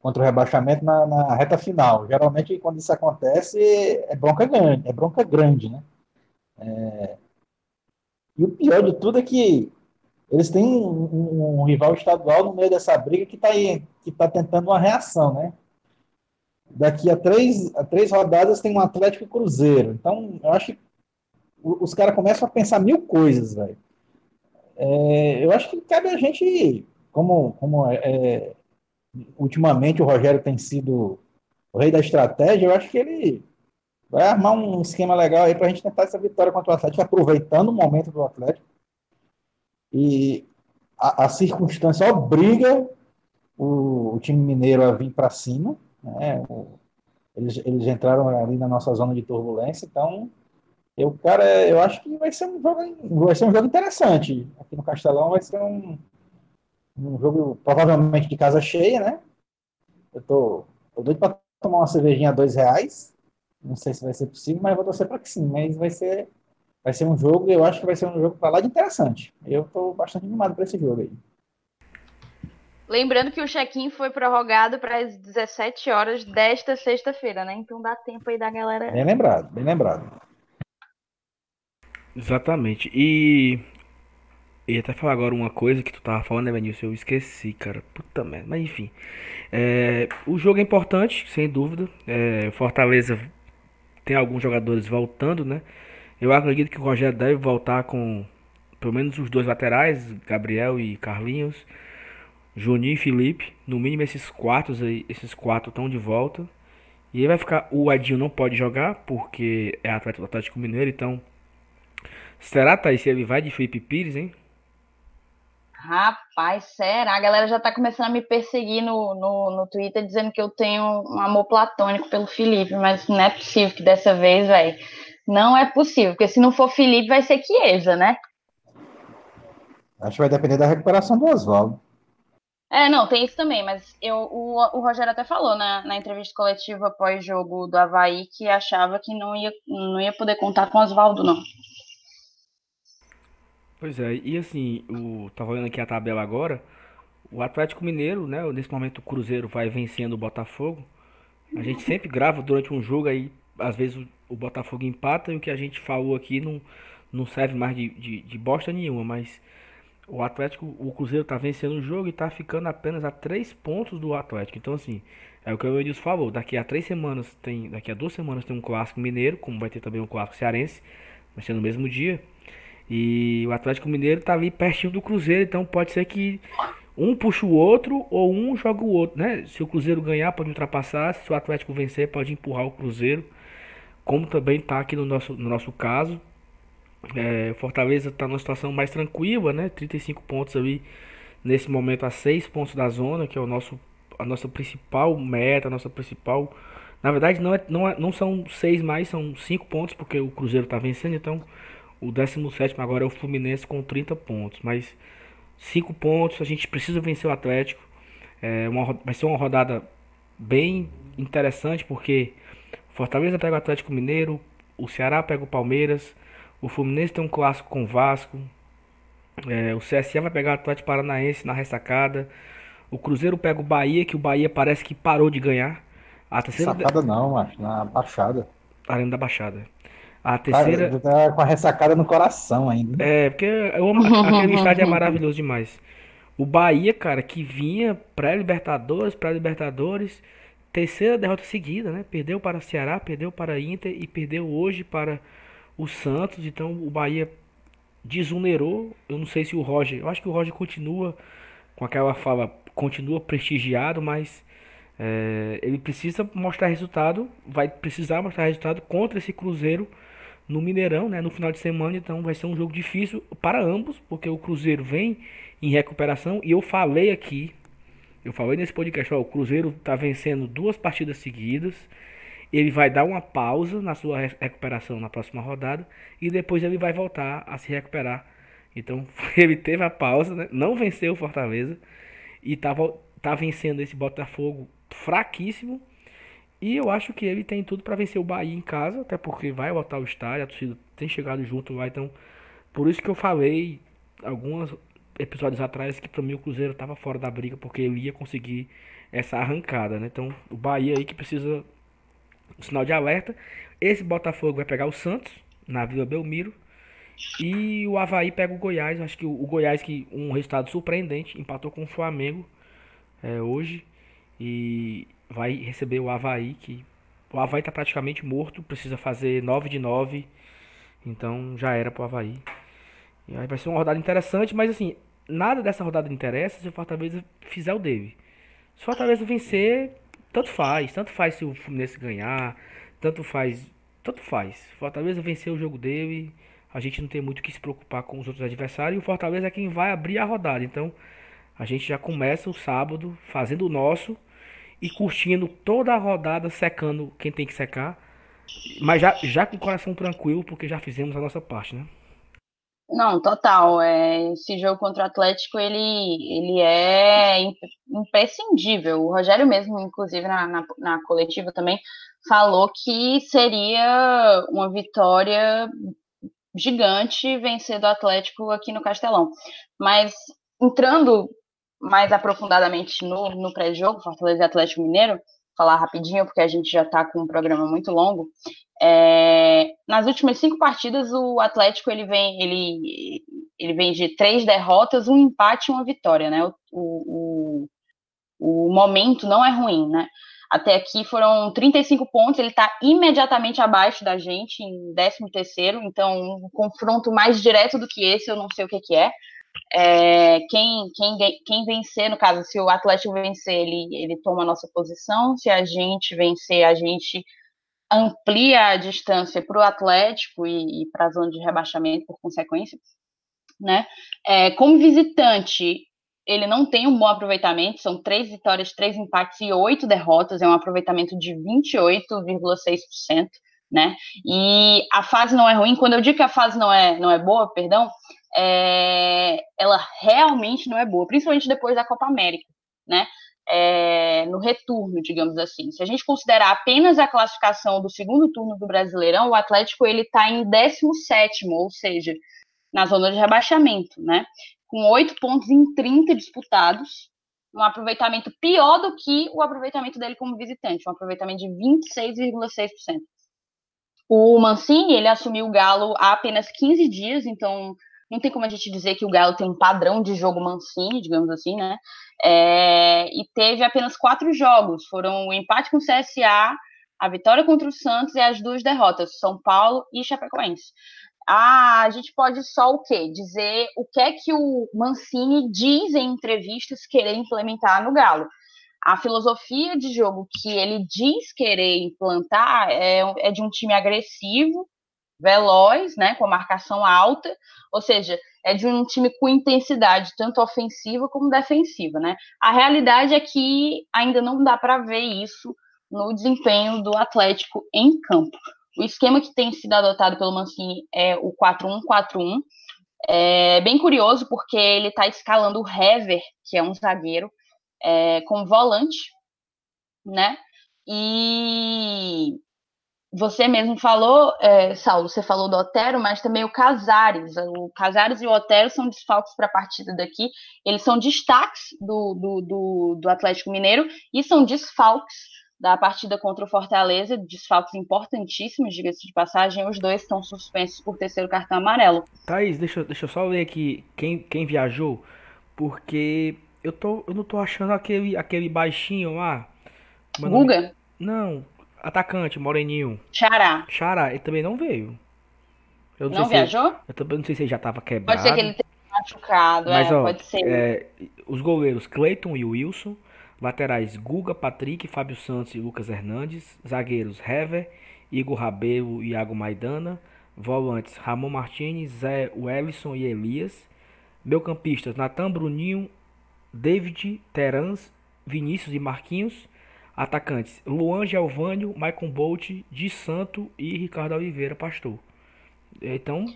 contra o rebaixamento na, na, reta final. Geralmente, quando isso acontece, é bronca grande, é bronca grande, né? É... E o pior de tudo é que eles têm um, um, rival estadual no meio dessa briga que está que tá tentando uma reação, né? Daqui a três, a três rodadas tem um Atlético Cruzeiro. Então, eu acho que os caras começam a pensar mil coisas, velho. É, eu acho que cabe a gente, como, como é, é, ultimamente o Rogério tem sido o rei da estratégia, eu acho que ele vai armar um esquema legal aí para a gente tentar essa vitória contra o Atlético, aproveitando o momento do Atlético. E a, a circunstância obriga o, o, time mineiro a vir para cima. Né? O, eles, eles entraram ali na nossa zona de turbulência, então eu, cara, eu acho que vai ser um jogo, vai ser um jogo interessante. Aqui no Castelão vai ser um, um jogo provavelmente de casa cheia, né? Eu tô, tô doido para tomar uma cervejinha a dois reais. Não sei se vai ser possível, mas vou torcer para que sim. Mas vai ser, vai ser um jogo, eu acho que vai ser um jogo para lá de interessante. Eu tô bastante animado para esse jogo aí. Lembrando que o check-in foi prorrogado para as 17 horas desta sexta-feira, né? Então dá tempo aí da galera. Bem lembrado, bem lembrado. Exatamente. E. Ia até falar agora uma coisa que tu tava falando, né, Benilson? Eu esqueci, cara. Puta merda. Mas enfim. É, o jogo é importante, sem dúvida. É, Fortaleza tem alguns jogadores voltando, né? Eu acredito que o Rogério deve voltar com pelo menos os dois laterais, Gabriel e Carlinhos, Juninho e Felipe. No mínimo esses quatro aí, esses quatro estão de volta. E aí vai ficar. O Edinho não pode jogar porque é atleta do Atlético Mineiro, então Será, Thaís, se ele vai de Felipe Pires, hein? Rapaz, será? A galera já tá começando a me perseguir no, no, no Twitter dizendo que eu tenho um amor platônico pelo Felipe, mas não é possível que dessa vez, velho. Não é possível, porque se não for Felipe, vai ser Chiesa, né? Acho que vai depender da recuperação do Oswaldo. É, não, tem isso também, mas eu, o, o Rogério até falou na, na entrevista coletiva pós-jogo do Havaí que achava que não ia, não ia poder contar com o Oswaldo, não. Pois é, e assim, o, tava olhando aqui a tabela agora. O Atlético Mineiro, né? Nesse momento o Cruzeiro vai vencendo o Botafogo. A gente sempre grava durante um jogo aí, às vezes o, o Botafogo empata e o que a gente falou aqui não, não serve mais de, de, de bosta nenhuma, mas o Atlético, o Cruzeiro tá vencendo o jogo e tá ficando apenas a três pontos do Atlético. Então assim, é o que o Edilson falou, daqui a três semanas tem, daqui a duas semanas tem um clássico mineiro, como vai ter também um clássico cearense, vai ser no mesmo dia. E o Atlético Mineiro tá ali pertinho do Cruzeiro, então pode ser que um puxa o outro ou um joga o outro, né? Se o Cruzeiro ganhar, pode ultrapassar, se o Atlético vencer, pode empurrar o Cruzeiro, como também tá aqui no nosso, no nosso caso. É, Fortaleza está numa situação mais tranquila, né? 35 pontos ali nesse momento a 6 pontos da zona, que é o nosso a nossa principal meta, a nossa principal. Na verdade, não, é, não, é, não são 6 mais, são 5 pontos, porque o Cruzeiro está vencendo, então o 17 agora é o Fluminense com 30 pontos. Mas 5 pontos, a gente precisa vencer o Atlético. É uma, vai ser uma rodada bem interessante porque Fortaleza pega o Atlético Mineiro, o Ceará pega o Palmeiras, o Fluminense tem um clássico com o Vasco, é, o CSA vai pegar o Atlético Paranaense na ressacada, o Cruzeiro pega o Bahia, que o Bahia parece que parou de ganhar. A terceira Sacada não, acho, na Baixada. Arena da Baixada. A terceira. Tá com a ressacada no coração ainda. É, porque eu amo... aquele <laughs> estádio é maravilhoso demais. O Bahia, cara, que vinha pré-Libertadores, pré-Libertadores, terceira derrota seguida, né? Perdeu para o Ceará, perdeu para a Inter e perdeu hoje para o Santos. Então o Bahia desunerou. Eu não sei se o Roger. Eu acho que o Roger continua com aquela fala, continua prestigiado, mas é, ele precisa mostrar resultado. Vai precisar mostrar resultado contra esse Cruzeiro no Mineirão, né, no final de semana, então vai ser um jogo difícil para ambos, porque o Cruzeiro vem em recuperação e eu falei aqui, eu falei nesse podcast, ó, o Cruzeiro está vencendo duas partidas seguidas ele vai dar uma pausa na sua recuperação na próxima rodada e depois ele vai voltar a se recuperar. Então <laughs> ele teve a pausa, né? não venceu o Fortaleza e tá, tá vencendo esse Botafogo fraquíssimo. E eu acho que ele tem tudo para vencer o Bahia em casa, até porque vai voltar o estádio, a torcida tem chegado junto lá, então por isso que eu falei alguns episódios atrás que para mim o Cruzeiro estava fora da briga porque ele ia conseguir essa arrancada, né? Então o Bahia aí que precisa um sinal de alerta. Esse Botafogo vai pegar o Santos na Vila Belmiro. E o Havaí pega o Goiás. Acho que o, o Goiás, que um resultado surpreendente, empatou com o Flamengo é, hoje. E vai receber o Havaí, que o Havaí está praticamente morto. Precisa fazer 9 de 9. Então já era pro Havaí. E aí vai ser uma rodada interessante, mas assim, nada dessa rodada interessa se o Fortaleza fizer o dele. Se o Fortaleza vencer, tanto faz, tanto faz se o Fluminense ganhar, tanto faz, tanto faz. Fortaleza venceu o jogo dele, a gente não tem muito que se preocupar com os outros adversários e o Fortaleza é quem vai abrir a rodada. Então, a gente já começa o sábado fazendo o nosso e curtindo toda a rodada, secando quem tem que secar, mas já, já com o coração tranquilo, porque já fizemos a nossa parte, né? Não, total. É, esse jogo contra o Atlético, ele, ele é imprescindível. O Rogério mesmo, inclusive, na, na, na coletiva também, falou que seria uma vitória gigante vencer do Atlético aqui no Castelão. Mas entrando mais aprofundadamente no, no pré-jogo, Fortaleza e Atlético Mineiro, falar rapidinho, porque a gente já está com um programa muito longo. É, nas últimas cinco partidas, o Atlético ele vem, ele, ele vem de três derrotas, um empate e uma vitória, né? O, o, o momento não é ruim, né? Até aqui foram 35 pontos, ele está imediatamente abaixo da gente, em 13 terceiro, então um confronto mais direto do que esse, eu não sei o que, que é. É, quem, quem, quem vencer, no caso, se o Atlético vencer, ele, ele toma a nossa posição, se a gente vencer, a gente amplia a distância para o Atlético e, e para a zona de rebaixamento, por consequência. Né? É, como visitante, ele não tem um bom aproveitamento, são três vitórias, três empates e oito derrotas, é um aproveitamento de 28,6%. Né? E a fase não é ruim. Quando eu digo que a fase não é, não é boa, perdão, é, ela realmente não é boa, principalmente depois da Copa América, né? É, no retorno, digamos assim. Se a gente considerar apenas a classificação do segundo turno do Brasileirão, o Atlético ele está em 17, ou seja, na zona de rebaixamento, né? Com oito pontos em 30 disputados, um aproveitamento pior do que o aproveitamento dele como visitante, um aproveitamento de 26,6%. O Mancini, ele assumiu o Galo há apenas 15 dias, então não tem como a gente dizer que o Galo tem um padrão de jogo Mancini, digamos assim, né? É, e teve apenas quatro jogos, foram o empate com o CSA, a vitória contra o Santos e as duas derrotas, São Paulo e Chapecoense. Ah, a gente pode só o quê? Dizer o que é que o Mancini diz em entrevistas querer implementar no Galo. A filosofia de jogo que ele diz querer implantar é, é de um time agressivo, veloz, né, com a marcação alta, ou seja, é de um time com intensidade tanto ofensiva como defensiva, né? A realidade é que ainda não dá para ver isso no desempenho do Atlético em campo. O esquema que tem sido adotado pelo Mancini é o 4-1-4-1. É bem curioso porque ele está escalando o Hever, que é um zagueiro, é, como volante, né? E você mesmo falou, é, Saulo, você falou do Otero, mas também o Casares. O Casares e o Otero são desfalques para a partida daqui. Eles são destaques do, do, do, do, Atlético Mineiro e são desfalques da partida contra o Fortaleza, desfalques importantíssimos, diga-se de passagem. Os dois estão suspensos por terceiro cartão amarelo. Thaís, deixa, deixa eu só ler aqui quem, quem viajou, porque eu, tô, eu não tô achando aquele, aquele baixinho lá. Guga? Não, Atacante, Moreninho. Xará. Xará, ele também não veio. Eu não, não viajou? Ele, eu também não sei se ele já estava quebrado. Pode ser que ele tenha machucado, Mas, é, ó, pode ser. É, os goleiros Cleiton e Wilson. Laterais Guga, Patrick, Fábio Santos e Lucas Hernandes. Zagueiros Hever, Igor Rabelo e Iago Maidana. Volantes Ramon Martins, Zé Wellison e Elias. Meio-campistas Natan Bruninho, David Terans, Vinícius e Marquinhos. Atacantes: Luan Gelvânio, Maicon Bolt, Di Santo e Ricardo Oliveira Pastor. Então,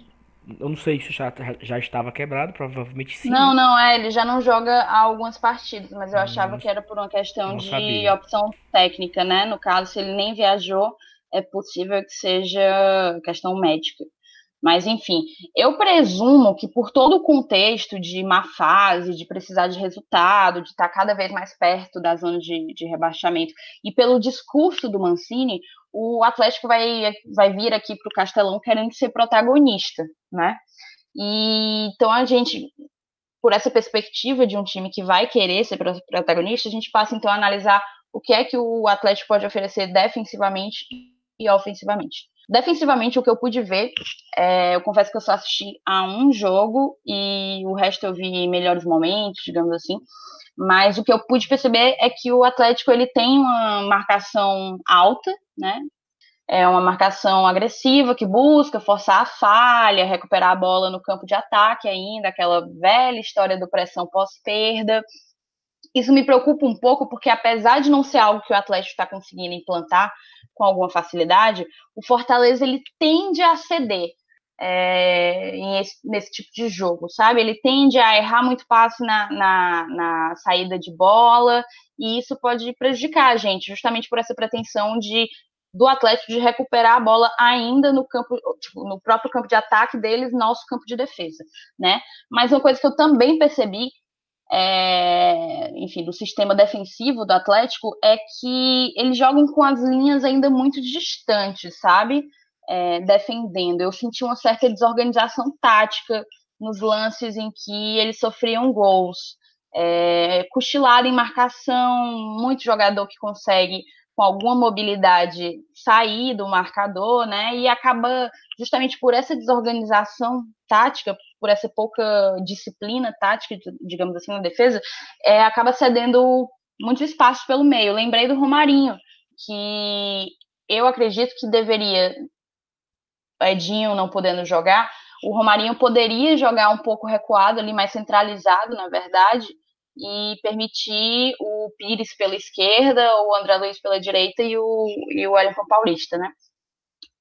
eu não sei se já, já estava quebrado, provavelmente sim. Não, não, é, ele já não joga há algumas partidas, mas eu hum, achava que era por uma questão de sabia. opção técnica, né? No caso, se ele nem viajou, é possível que seja questão médica. Mas, enfim, eu presumo que por todo o contexto de má fase, de precisar de resultado, de estar cada vez mais perto da zona de, de rebaixamento, e pelo discurso do Mancini, o Atlético vai, vai vir aqui para o Castelão querendo ser protagonista, né? E, então a gente, por essa perspectiva de um time que vai querer ser protagonista, a gente passa então a analisar o que é que o Atlético pode oferecer defensivamente e ofensivamente. Defensivamente, o que eu pude ver, é, eu confesso que eu só assisti a um jogo e o resto eu vi melhores momentos, digamos assim. Mas o que eu pude perceber é que o Atlético ele tem uma marcação alta, né? É uma marcação agressiva que busca forçar a falha, recuperar a bola no campo de ataque ainda, aquela velha história do pressão pós-perda. Isso me preocupa um pouco, porque apesar de não ser algo que o Atlético está conseguindo implantar com alguma facilidade, o Fortaleza ele tende a ceder é, esse, nesse tipo de jogo, sabe? Ele tende a errar muito passe na, na, na, saída de bola, e isso pode prejudicar a gente, justamente por essa pretensão de do Atlético de recuperar a bola ainda no campo, tipo, no próprio campo de ataque deles, nosso campo de defesa, né? Mas uma coisa que eu também percebi é, enfim, do sistema defensivo do Atlético é que eles jogam com as linhas ainda muito distantes, sabe? É, defendendo. Eu senti uma certa desorganização tática nos lances em que eles sofriam gols. É, cochilado em marcação, muito jogador que consegue com alguma mobilidade sair do marcador, né? E acaba justamente por essa desorganização tática, por essa pouca disciplina tática, digamos assim, na defesa, é, acaba cedendo muito espaço pelo meio. Lembrei do Romarinho, que eu acredito que deveria, Edinho não podendo jogar, o Romarinho poderia jogar um pouco recuado ali, mais centralizado, na verdade, e permitir o Pires pela esquerda, o André Luiz pela direita e o, e o Wellington Paulista, né?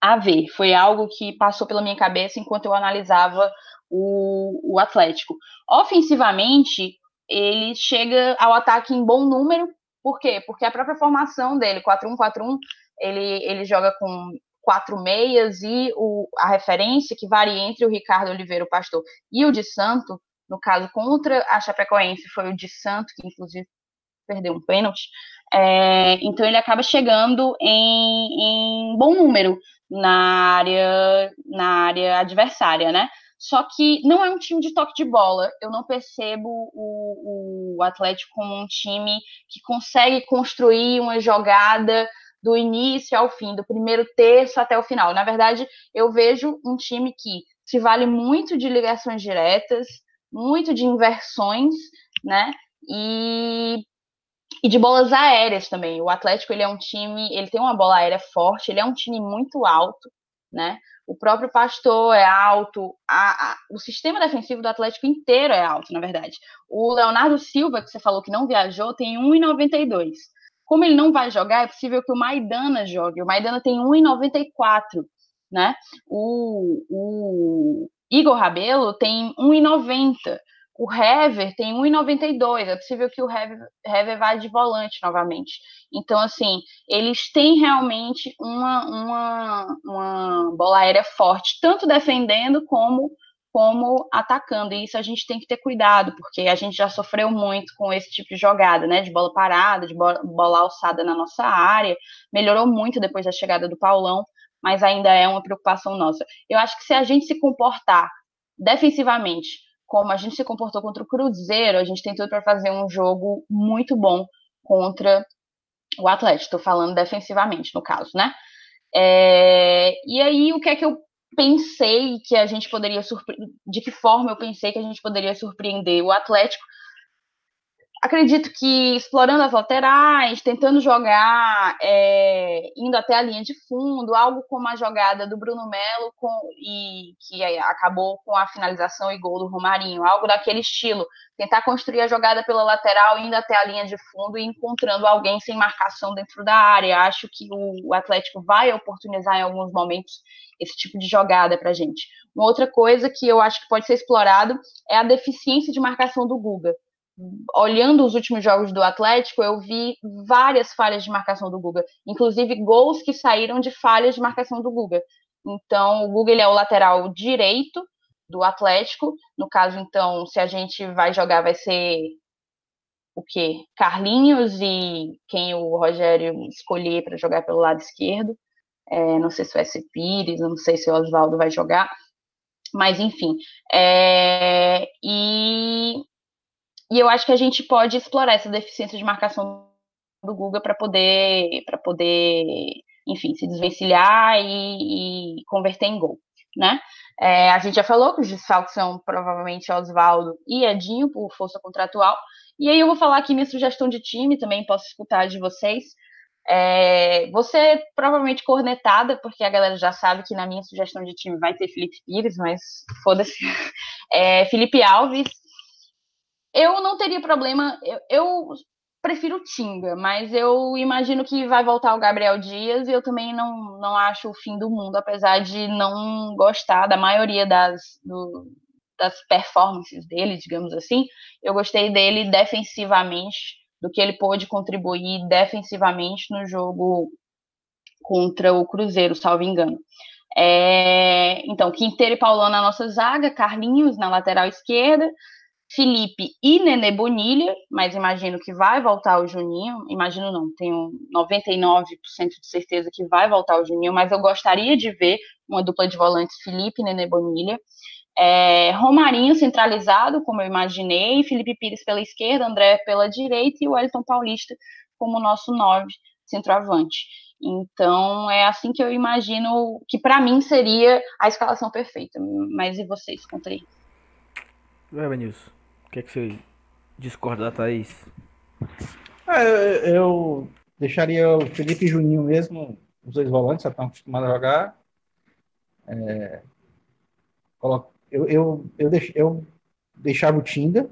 A ver, foi algo que passou pela minha cabeça enquanto eu analisava o, o Atlético. Ofensivamente, ele chega ao ataque em bom número, por quê? Porque a própria formação dele, 4-1-4-1, ele, ele joga com quatro meias e o, a referência que varia entre o Ricardo Oliveira, o pastor, e o de Santo, no caso contra a Chapecoense foi o de Santo, que inclusive perdeu um pênalti. É, então ele acaba chegando em, em, bom número na área, na área adversária, né? Só que não é um time de toque de bola. Eu não percebo o, o Atlético como um time que consegue construir uma jogada do início ao fim, do primeiro terço até o final. Na verdade, eu vejo um time que se vale muito de ligações diretas, muito de inversões, né? E, e de bolas aéreas também. O Atlético ele é um time, ele tem uma bola aérea forte, ele é um time muito alto, né? O próprio Pastor é alto, a, a, o sistema defensivo do Atlético inteiro é alto, na verdade. O Leonardo Silva, que você falou que não viajou, tem 1,92. Como ele não vai jogar, é possível que o Maidana jogue. O Maidana tem 1,94, né? O, o, Igor Rabelo tem 1,90. O Hever tem 1,92. É possível que o Hever, Hever vá de volante novamente. Então, assim, eles têm realmente uma, uma, uma bola aérea forte, tanto defendendo como como atacando. E isso a gente tem que ter cuidado, porque a gente já sofreu muito com esse tipo de jogada, né? De bola parada, de bola, bola alçada na nossa área. Melhorou muito depois da chegada do Paulão mas ainda é uma preocupação nossa. Eu acho que se a gente se comportar defensivamente como a gente se comportou contra o Cruzeiro, a gente tem tudo para fazer um jogo muito bom contra o Atlético. Estou falando defensivamente, no caso, né? É... E aí, o que é que eu pensei que a gente poderia surpreender? De que forma eu pensei que a gente poderia surpreender o Atlético? Acredito que explorando as laterais, tentando jogar, é, indo até a linha de fundo, algo como a jogada do Bruno Melo com, e que acabou com a finalização e gol do Romarinho, algo daquele estilo. Tentar construir a jogada pela lateral, indo até a linha de fundo e encontrando alguém sem marcação dentro da área. Acho que o, o Atlético vai oportunizar em alguns momentos esse tipo de jogada para gente. Uma outra coisa que eu acho que pode ser explorado é a deficiência de marcação do Guga olhando os últimos jogos do Atlético, eu vi várias falhas de marcação do Guga, inclusive gols que saíram de falhas de marcação do Guga. Então, o Guga ele é o lateral direito do Atlético. No caso, então, se a gente vai jogar, vai ser o quê? Carlinhos e quem o Rogério escolher para jogar pelo lado esquerdo. É, não sei se vai ser Pires, não sei se o Oswaldo vai jogar. Mas, enfim. É, e e eu acho que a gente pode explorar essa deficiência de marcação do Guga para poder, para poder, enfim, se desvencilhar e, e converter em gol, né? É, a gente já falou que os desfalques são provavelmente Oswaldo e Edinho por força contratual. E aí eu vou falar aqui minha sugestão de time, também posso escutar de vocês. É, você provavelmente cornetada, porque a galera já sabe que na minha sugestão de time vai ter Felipe Pires, mas foda-se. <laughs> É, Felipe Alves, eu não teria problema. Eu, eu prefiro o Tinga, mas eu imagino que vai voltar o Gabriel Dias e eu também não, não acho o fim do mundo, apesar de não gostar da maioria das, do, das performances dele, digamos assim. Eu gostei dele defensivamente, do que ele pôde contribuir defensivamente no jogo contra o Cruzeiro, salvo engano. É, então, Quinteiro e Paulão na nossa zaga, Carlinhos na lateral esquerda, Felipe e Nenê Bonilha, mas imagino que vai voltar o Juninho. Imagino não, tenho 99% de certeza que vai voltar o Juninho, mas eu gostaria de ver uma dupla de volantes Felipe e Nenê Bonilha. É, Romarinho centralizado, como eu imaginei, Felipe Pires pela esquerda, André pela direita e o Wellington Paulista como nosso nove centroavante. Então é assim que eu imagino que para mim seria a escalação perfeita. Mas e vocês, contra aí? Vai, Benilson que é que você discorda da Thaís? Ah, eu, deixaria o Felipe e Juninho mesmo, os dois volantes, já estão acostumados a jogar. É, eu, eu, eu, deix, eu deixava o Tinga,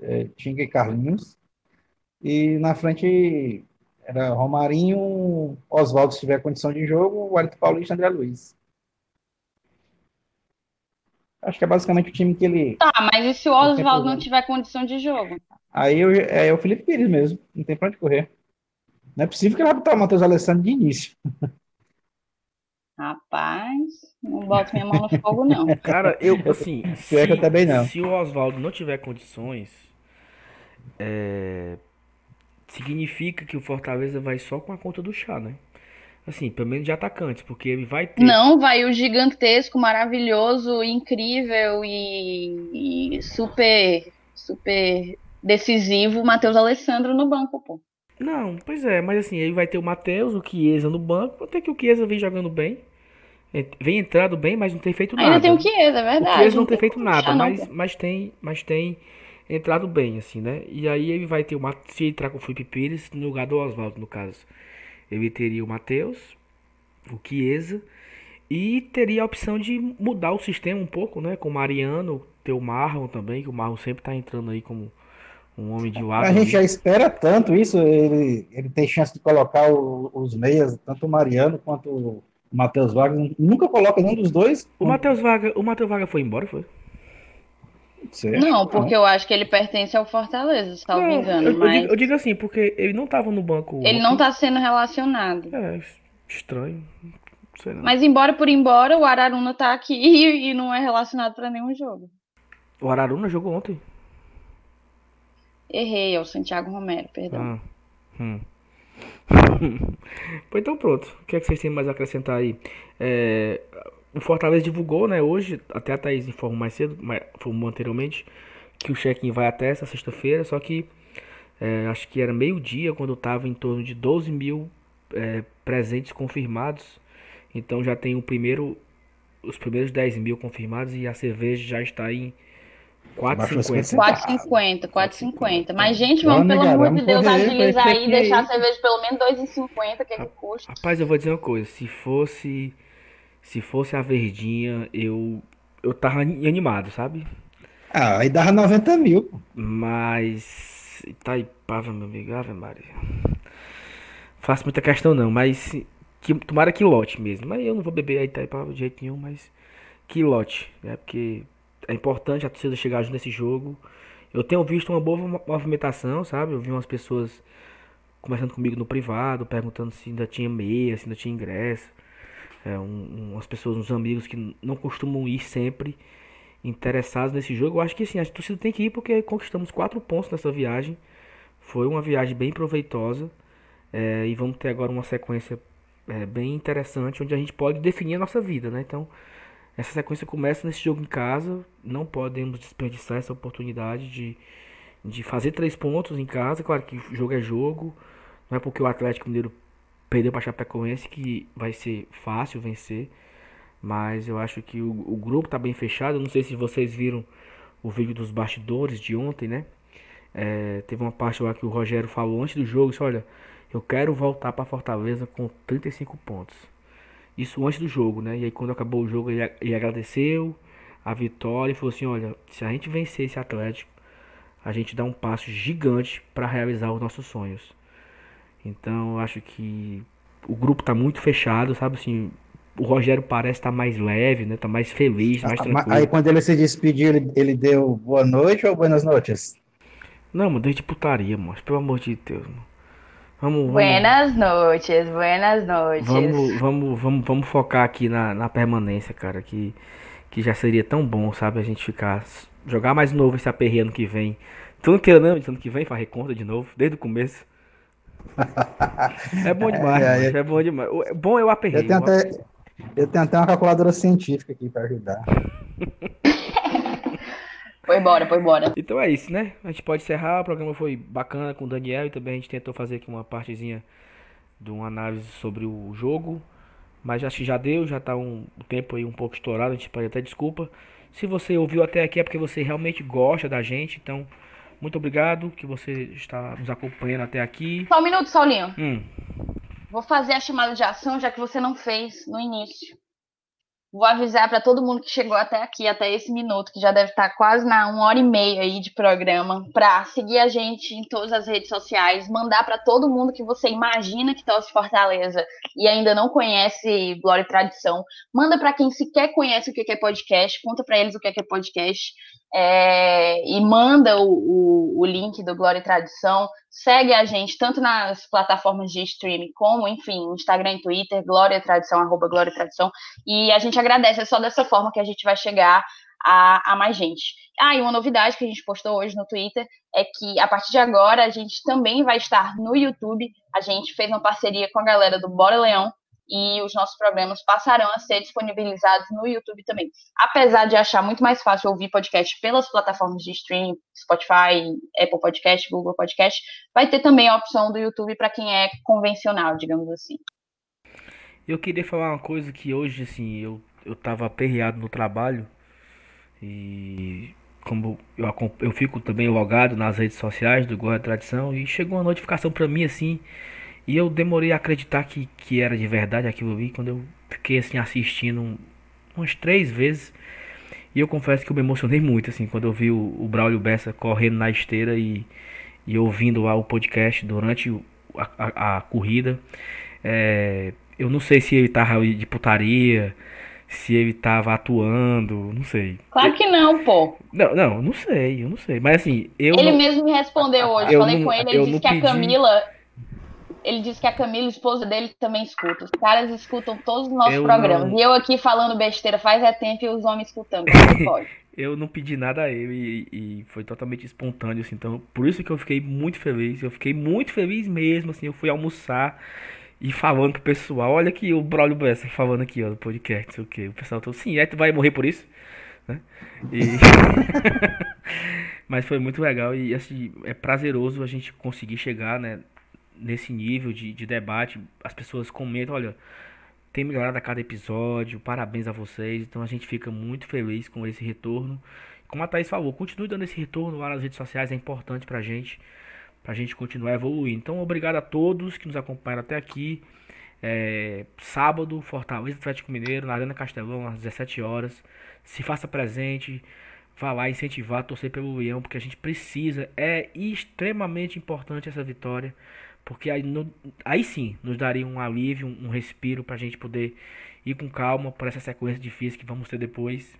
é, Tinga e Carlinhos, e na frente era Romarinho, Oswaldo se tiver condição de jogo, o Wellington Paulista e André Luiz. Acho que é basicamente o time que ele. Tá, mas e se o Oswaldo não tiver condição de jogo? Aí eu, é o Felipe Pires mesmo, não tem pra onde correr. Não é possível que ele vai botar o Matheus Alessandro de início. <laughs> Rapaz, não boto minha mão no fogo, não. <laughs> Cara, eu, assim. <laughs> se, é que eu também não. Se o Oswaldo não tiver condições, é, significa que o Fortaleza vai só com a conta do chá, né? Assim, pelo menos de atacantes, porque ele vai ter. Não, vai o gigantesco, maravilhoso, incrível e, e super, super decisivo Matheus Alessandro no banco, pô. Não, pois é, mas assim, ele vai ter o Matheus, o Chiesa no banco, até que o Chiesa vem jogando bem. Vem entrado bem, mas não tem feito nada. Ainda tem o Chiesa, é verdade. O Chiesa não, não tem feito nada, mas, mas tem, mas tem entrado bem, assim, né? E aí ele vai ter o Matheus, se entrar com o Felipe Pires no lugar do Oswaldo, no caso ele teria o Matheus, o Chiesa, e teria a opção de mudar o sistema um pouco, né? Com o Mariano, ter o Marlon também, que o Marlon sempre tá entrando aí como um homem de lado. A gente já espera tanto isso, ele, ele tem chance de colocar o, os meias, tanto o Mariano quanto o Matheus Vargas. Nunca coloca nenhum dos dois. O Matheus Vargas, o Matheus Vargas foi embora, foi? Certo. Não, porque eu acho que ele pertence ao Fortaleza, se não, me engano. Eu, mas... eu, digo, eu, digo, assim, porque ele não estava no banco. Ele não está sendo relacionado. É, estranho. Mas embora por embora, o Araruna tá aqui e, <laughs> e não é relacionado para nenhum jogo. O Araruna jogou ontem? Errei, é o Santiago Romero, perdão. Ah, hum. <laughs> pois então pronto. O que é que vocês têm mais a acrescentar aí? É, o Fortaleza divulgou, né, hoje, até a Thaís informou mais cedo, informou anteriormente, que o check-in vai até essa sexta-feira, só que é, acho que era meio-dia quando estava em torno de 12 mil é, presentes confirmados. Então já tem o primeiro, os primeiros 10 mil confirmados e a cerveja já está em 4,50. 4,50, 4,50. Mas, gente, vamos, pelo amor de Deus, agilizar aí e deixar a cerveja pelo menos 2,50, que é que custa. Rapaz, eu vou dizer uma coisa. Se fosse. Se fosse a verdinha, eu. Eu tava animado, sabe? Ah, aí dava 90 mil. Mas. Itaipava, meu amigo, Ave Maria. Faço muita questão não, mas. Que, tomara que lote mesmo. Mas eu não vou beber a Itaipava de jeito nenhum, mas. Que lote, né? Porque é importante a torcida chegar junto nesse jogo. Eu tenho visto uma boa movimentação, sabe? Eu vi umas pessoas conversando comigo no privado, perguntando se ainda tinha meia, se ainda tinha ingresso. É, um, umas pessoas, uns amigos que não costumam ir sempre interessados nesse jogo. Eu acho que sim, a torcida tem que ir porque conquistamos quatro pontos nessa viagem. Foi uma viagem bem proveitosa. É, e vamos ter agora uma sequência é, bem interessante onde a gente pode definir a nossa vida, né? Então, essa sequência começa nesse jogo em casa. Não podemos desperdiçar essa oportunidade de, de fazer três pontos em casa. Claro que jogo é jogo. Não é porque o Atlético Mineiro perdeu para Chapecoense que vai ser fácil vencer. Mas eu acho que o, o grupo está bem fechado. Não sei se vocês viram o vídeo dos bastidores de ontem, né? É, teve uma parte lá que o Rogério falou antes do jogo: disse, Olha, eu quero voltar para Fortaleza com 35 pontos. Isso antes do jogo, né? E aí quando acabou o jogo ele, ele agradeceu a vitória e falou assim, olha, se a gente vencer esse Atlético, a gente dá um passo gigante para realizar os nossos sonhos. Então eu acho que o grupo tá muito fechado, sabe assim, o Rogério parece estar tá mais leve, né? Tá mais feliz, mais ah, tranquilo. Aí quando ele se despediu, ele, ele deu boa noite ou buenas noites? Não, mano, deu de putaria, mano. Pelo amor de Deus, mano. Vamos, buenas noites, buenas noites. Vamos, vamos, vamos, vamos focar aqui na, na permanência, cara, que, que já seria tão bom, sabe, a gente ficar jogar mais novo esse aperreio ano que vem. Tu não queira não, ano que vem fazer conta de novo, desde o começo. É bom <laughs> demais, é, é, é, bom demais. O, bom é o aperreio. Eu tenho, até, eu tenho até uma calculadora científica aqui para ajudar. <laughs> Foi embora, foi embora. Então é isso, né? A gente pode encerrar. O programa foi bacana com o Daniel e também a gente tentou fazer aqui uma partezinha de uma análise sobre o jogo. Mas acho que já deu, já tá um, tempo aí um pouco estourado, a gente pede até desculpa. Se você ouviu até aqui é porque você realmente gosta da gente, então muito obrigado que você está nos acompanhando até aqui. Só um minuto, Saulinho. Hum. Vou fazer a chamada de ação, já que você não fez no início. Vou avisar para todo mundo que chegou até aqui, até esse minuto, que já deve estar quase na uma hora e meia aí de programa, para seguir a gente em todas as redes sociais, mandar para todo mundo que você imagina que torce Fortaleza e ainda não conhece Glória e Tradição. Manda para quem sequer conhece o que é podcast, conta para eles o que é podcast. É, e manda o, o, o, link do Glória e Tradição. Segue a gente tanto nas plataformas de streaming como, enfim, Instagram e Twitter, Glória Tradição, arroba Glória Tradição. E a gente agradece, é só dessa forma que a gente vai chegar a, a mais gente. Ah, e uma novidade que a gente postou hoje no Twitter é que a partir de agora a gente também vai estar no YouTube. A gente fez uma parceria com a galera do Bora Leão, e os nossos programas passarão a ser disponibilizados no YouTube também. Apesar de achar muito mais fácil ouvir podcast pelas plataformas de streaming, Spotify, Apple Podcast, Google Podcast, vai ter também a opção do YouTube para quem é convencional, digamos assim. Eu queria falar uma coisa que hoje, assim, eu, eu tava aperreado no trabalho e como eu, eu fico também logado nas redes sociais do Guarda Tradição e chegou uma notificação para mim assim e eu demorei a acreditar que, que era de verdade aquilo ali quando eu fiquei assim assistindo um, umas três vezes. E eu confesso que eu me emocionei muito assim quando eu vi o, o Braulio Bessa correndo na esteira e, e ouvindo lá o podcast durante a, a, a corrida. É, eu não sei se ele tava de putaria, se ele tava atuando, não sei. Claro que não, pô. Não, não, não sei, eu não sei. Mas assim, eu. Ele não... mesmo me respondeu hoje. Eu Falei não, com ele, ele disse que pedi... a Camila ele disse que a Camila, esposa dele, também escuta. Os caras escutam todos os nossos eu programas. Não... E eu aqui falando besteira faz é tempo e os homens escutando. <laughs> eu não pedi nada a ele e, e, foi totalmente espontâneo, assim. Então, por isso que eu fiquei muito feliz. Eu fiquei muito feliz mesmo, assim. Eu fui almoçar e falando pro pessoal, olha aqui o Braulio Bessa falando aqui, ó, no podcast, não sei o que. O pessoal falou, sim, é, tu vai morrer por isso? Né? E... <laughs> Mas foi muito legal e assim, é prazeroso a gente conseguir chegar, né, nesse nível de, de debate, as pessoas comentam, olha, tem melhorado a cada episódio, parabéns a vocês. Então a gente fica muito feliz com esse retorno. como a Thaís falou, continue dando esse retorno lá nas redes sociais, é importante pra gente, pra gente continuar evoluindo. Então, obrigado a todos que nos acompanharam até aqui. É, sábado, Fortaleza Atlético Mineiro, na Arena Castelão, às 17 horas. Se faça presente, vá lá incentivar, torcer pelo Leão, porque a gente precisa. É extremamente importante essa vitória, porque aí, no, aí sim nos daria um alívio, um, um respiro para a gente poder ir com calma por essa sequência difícil que vamos ter depois.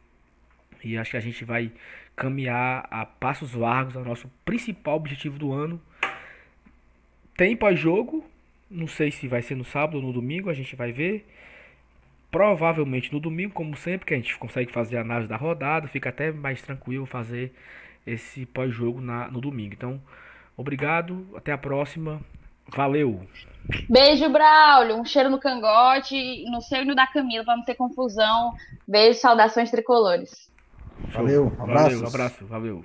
E acho que a gente vai caminhar a passos largos ao nosso principal objetivo do ano. Tem pós-jogo, não sei se vai ser no sábado ou no domingo, a gente vai ver. Provavelmente no domingo, como sempre, que a gente consegue fazer a análise da rodada, fica até mais tranquilo fazer esse pós-jogo no domingo. Então, obrigado, até a próxima. Valeu! Beijo, Braulio. Um cheiro no cangote, no seu e no da Camila, para não ter confusão. Beijo, saudações tricolores. Valeu, um abraço. Valeu, um abraço, valeu.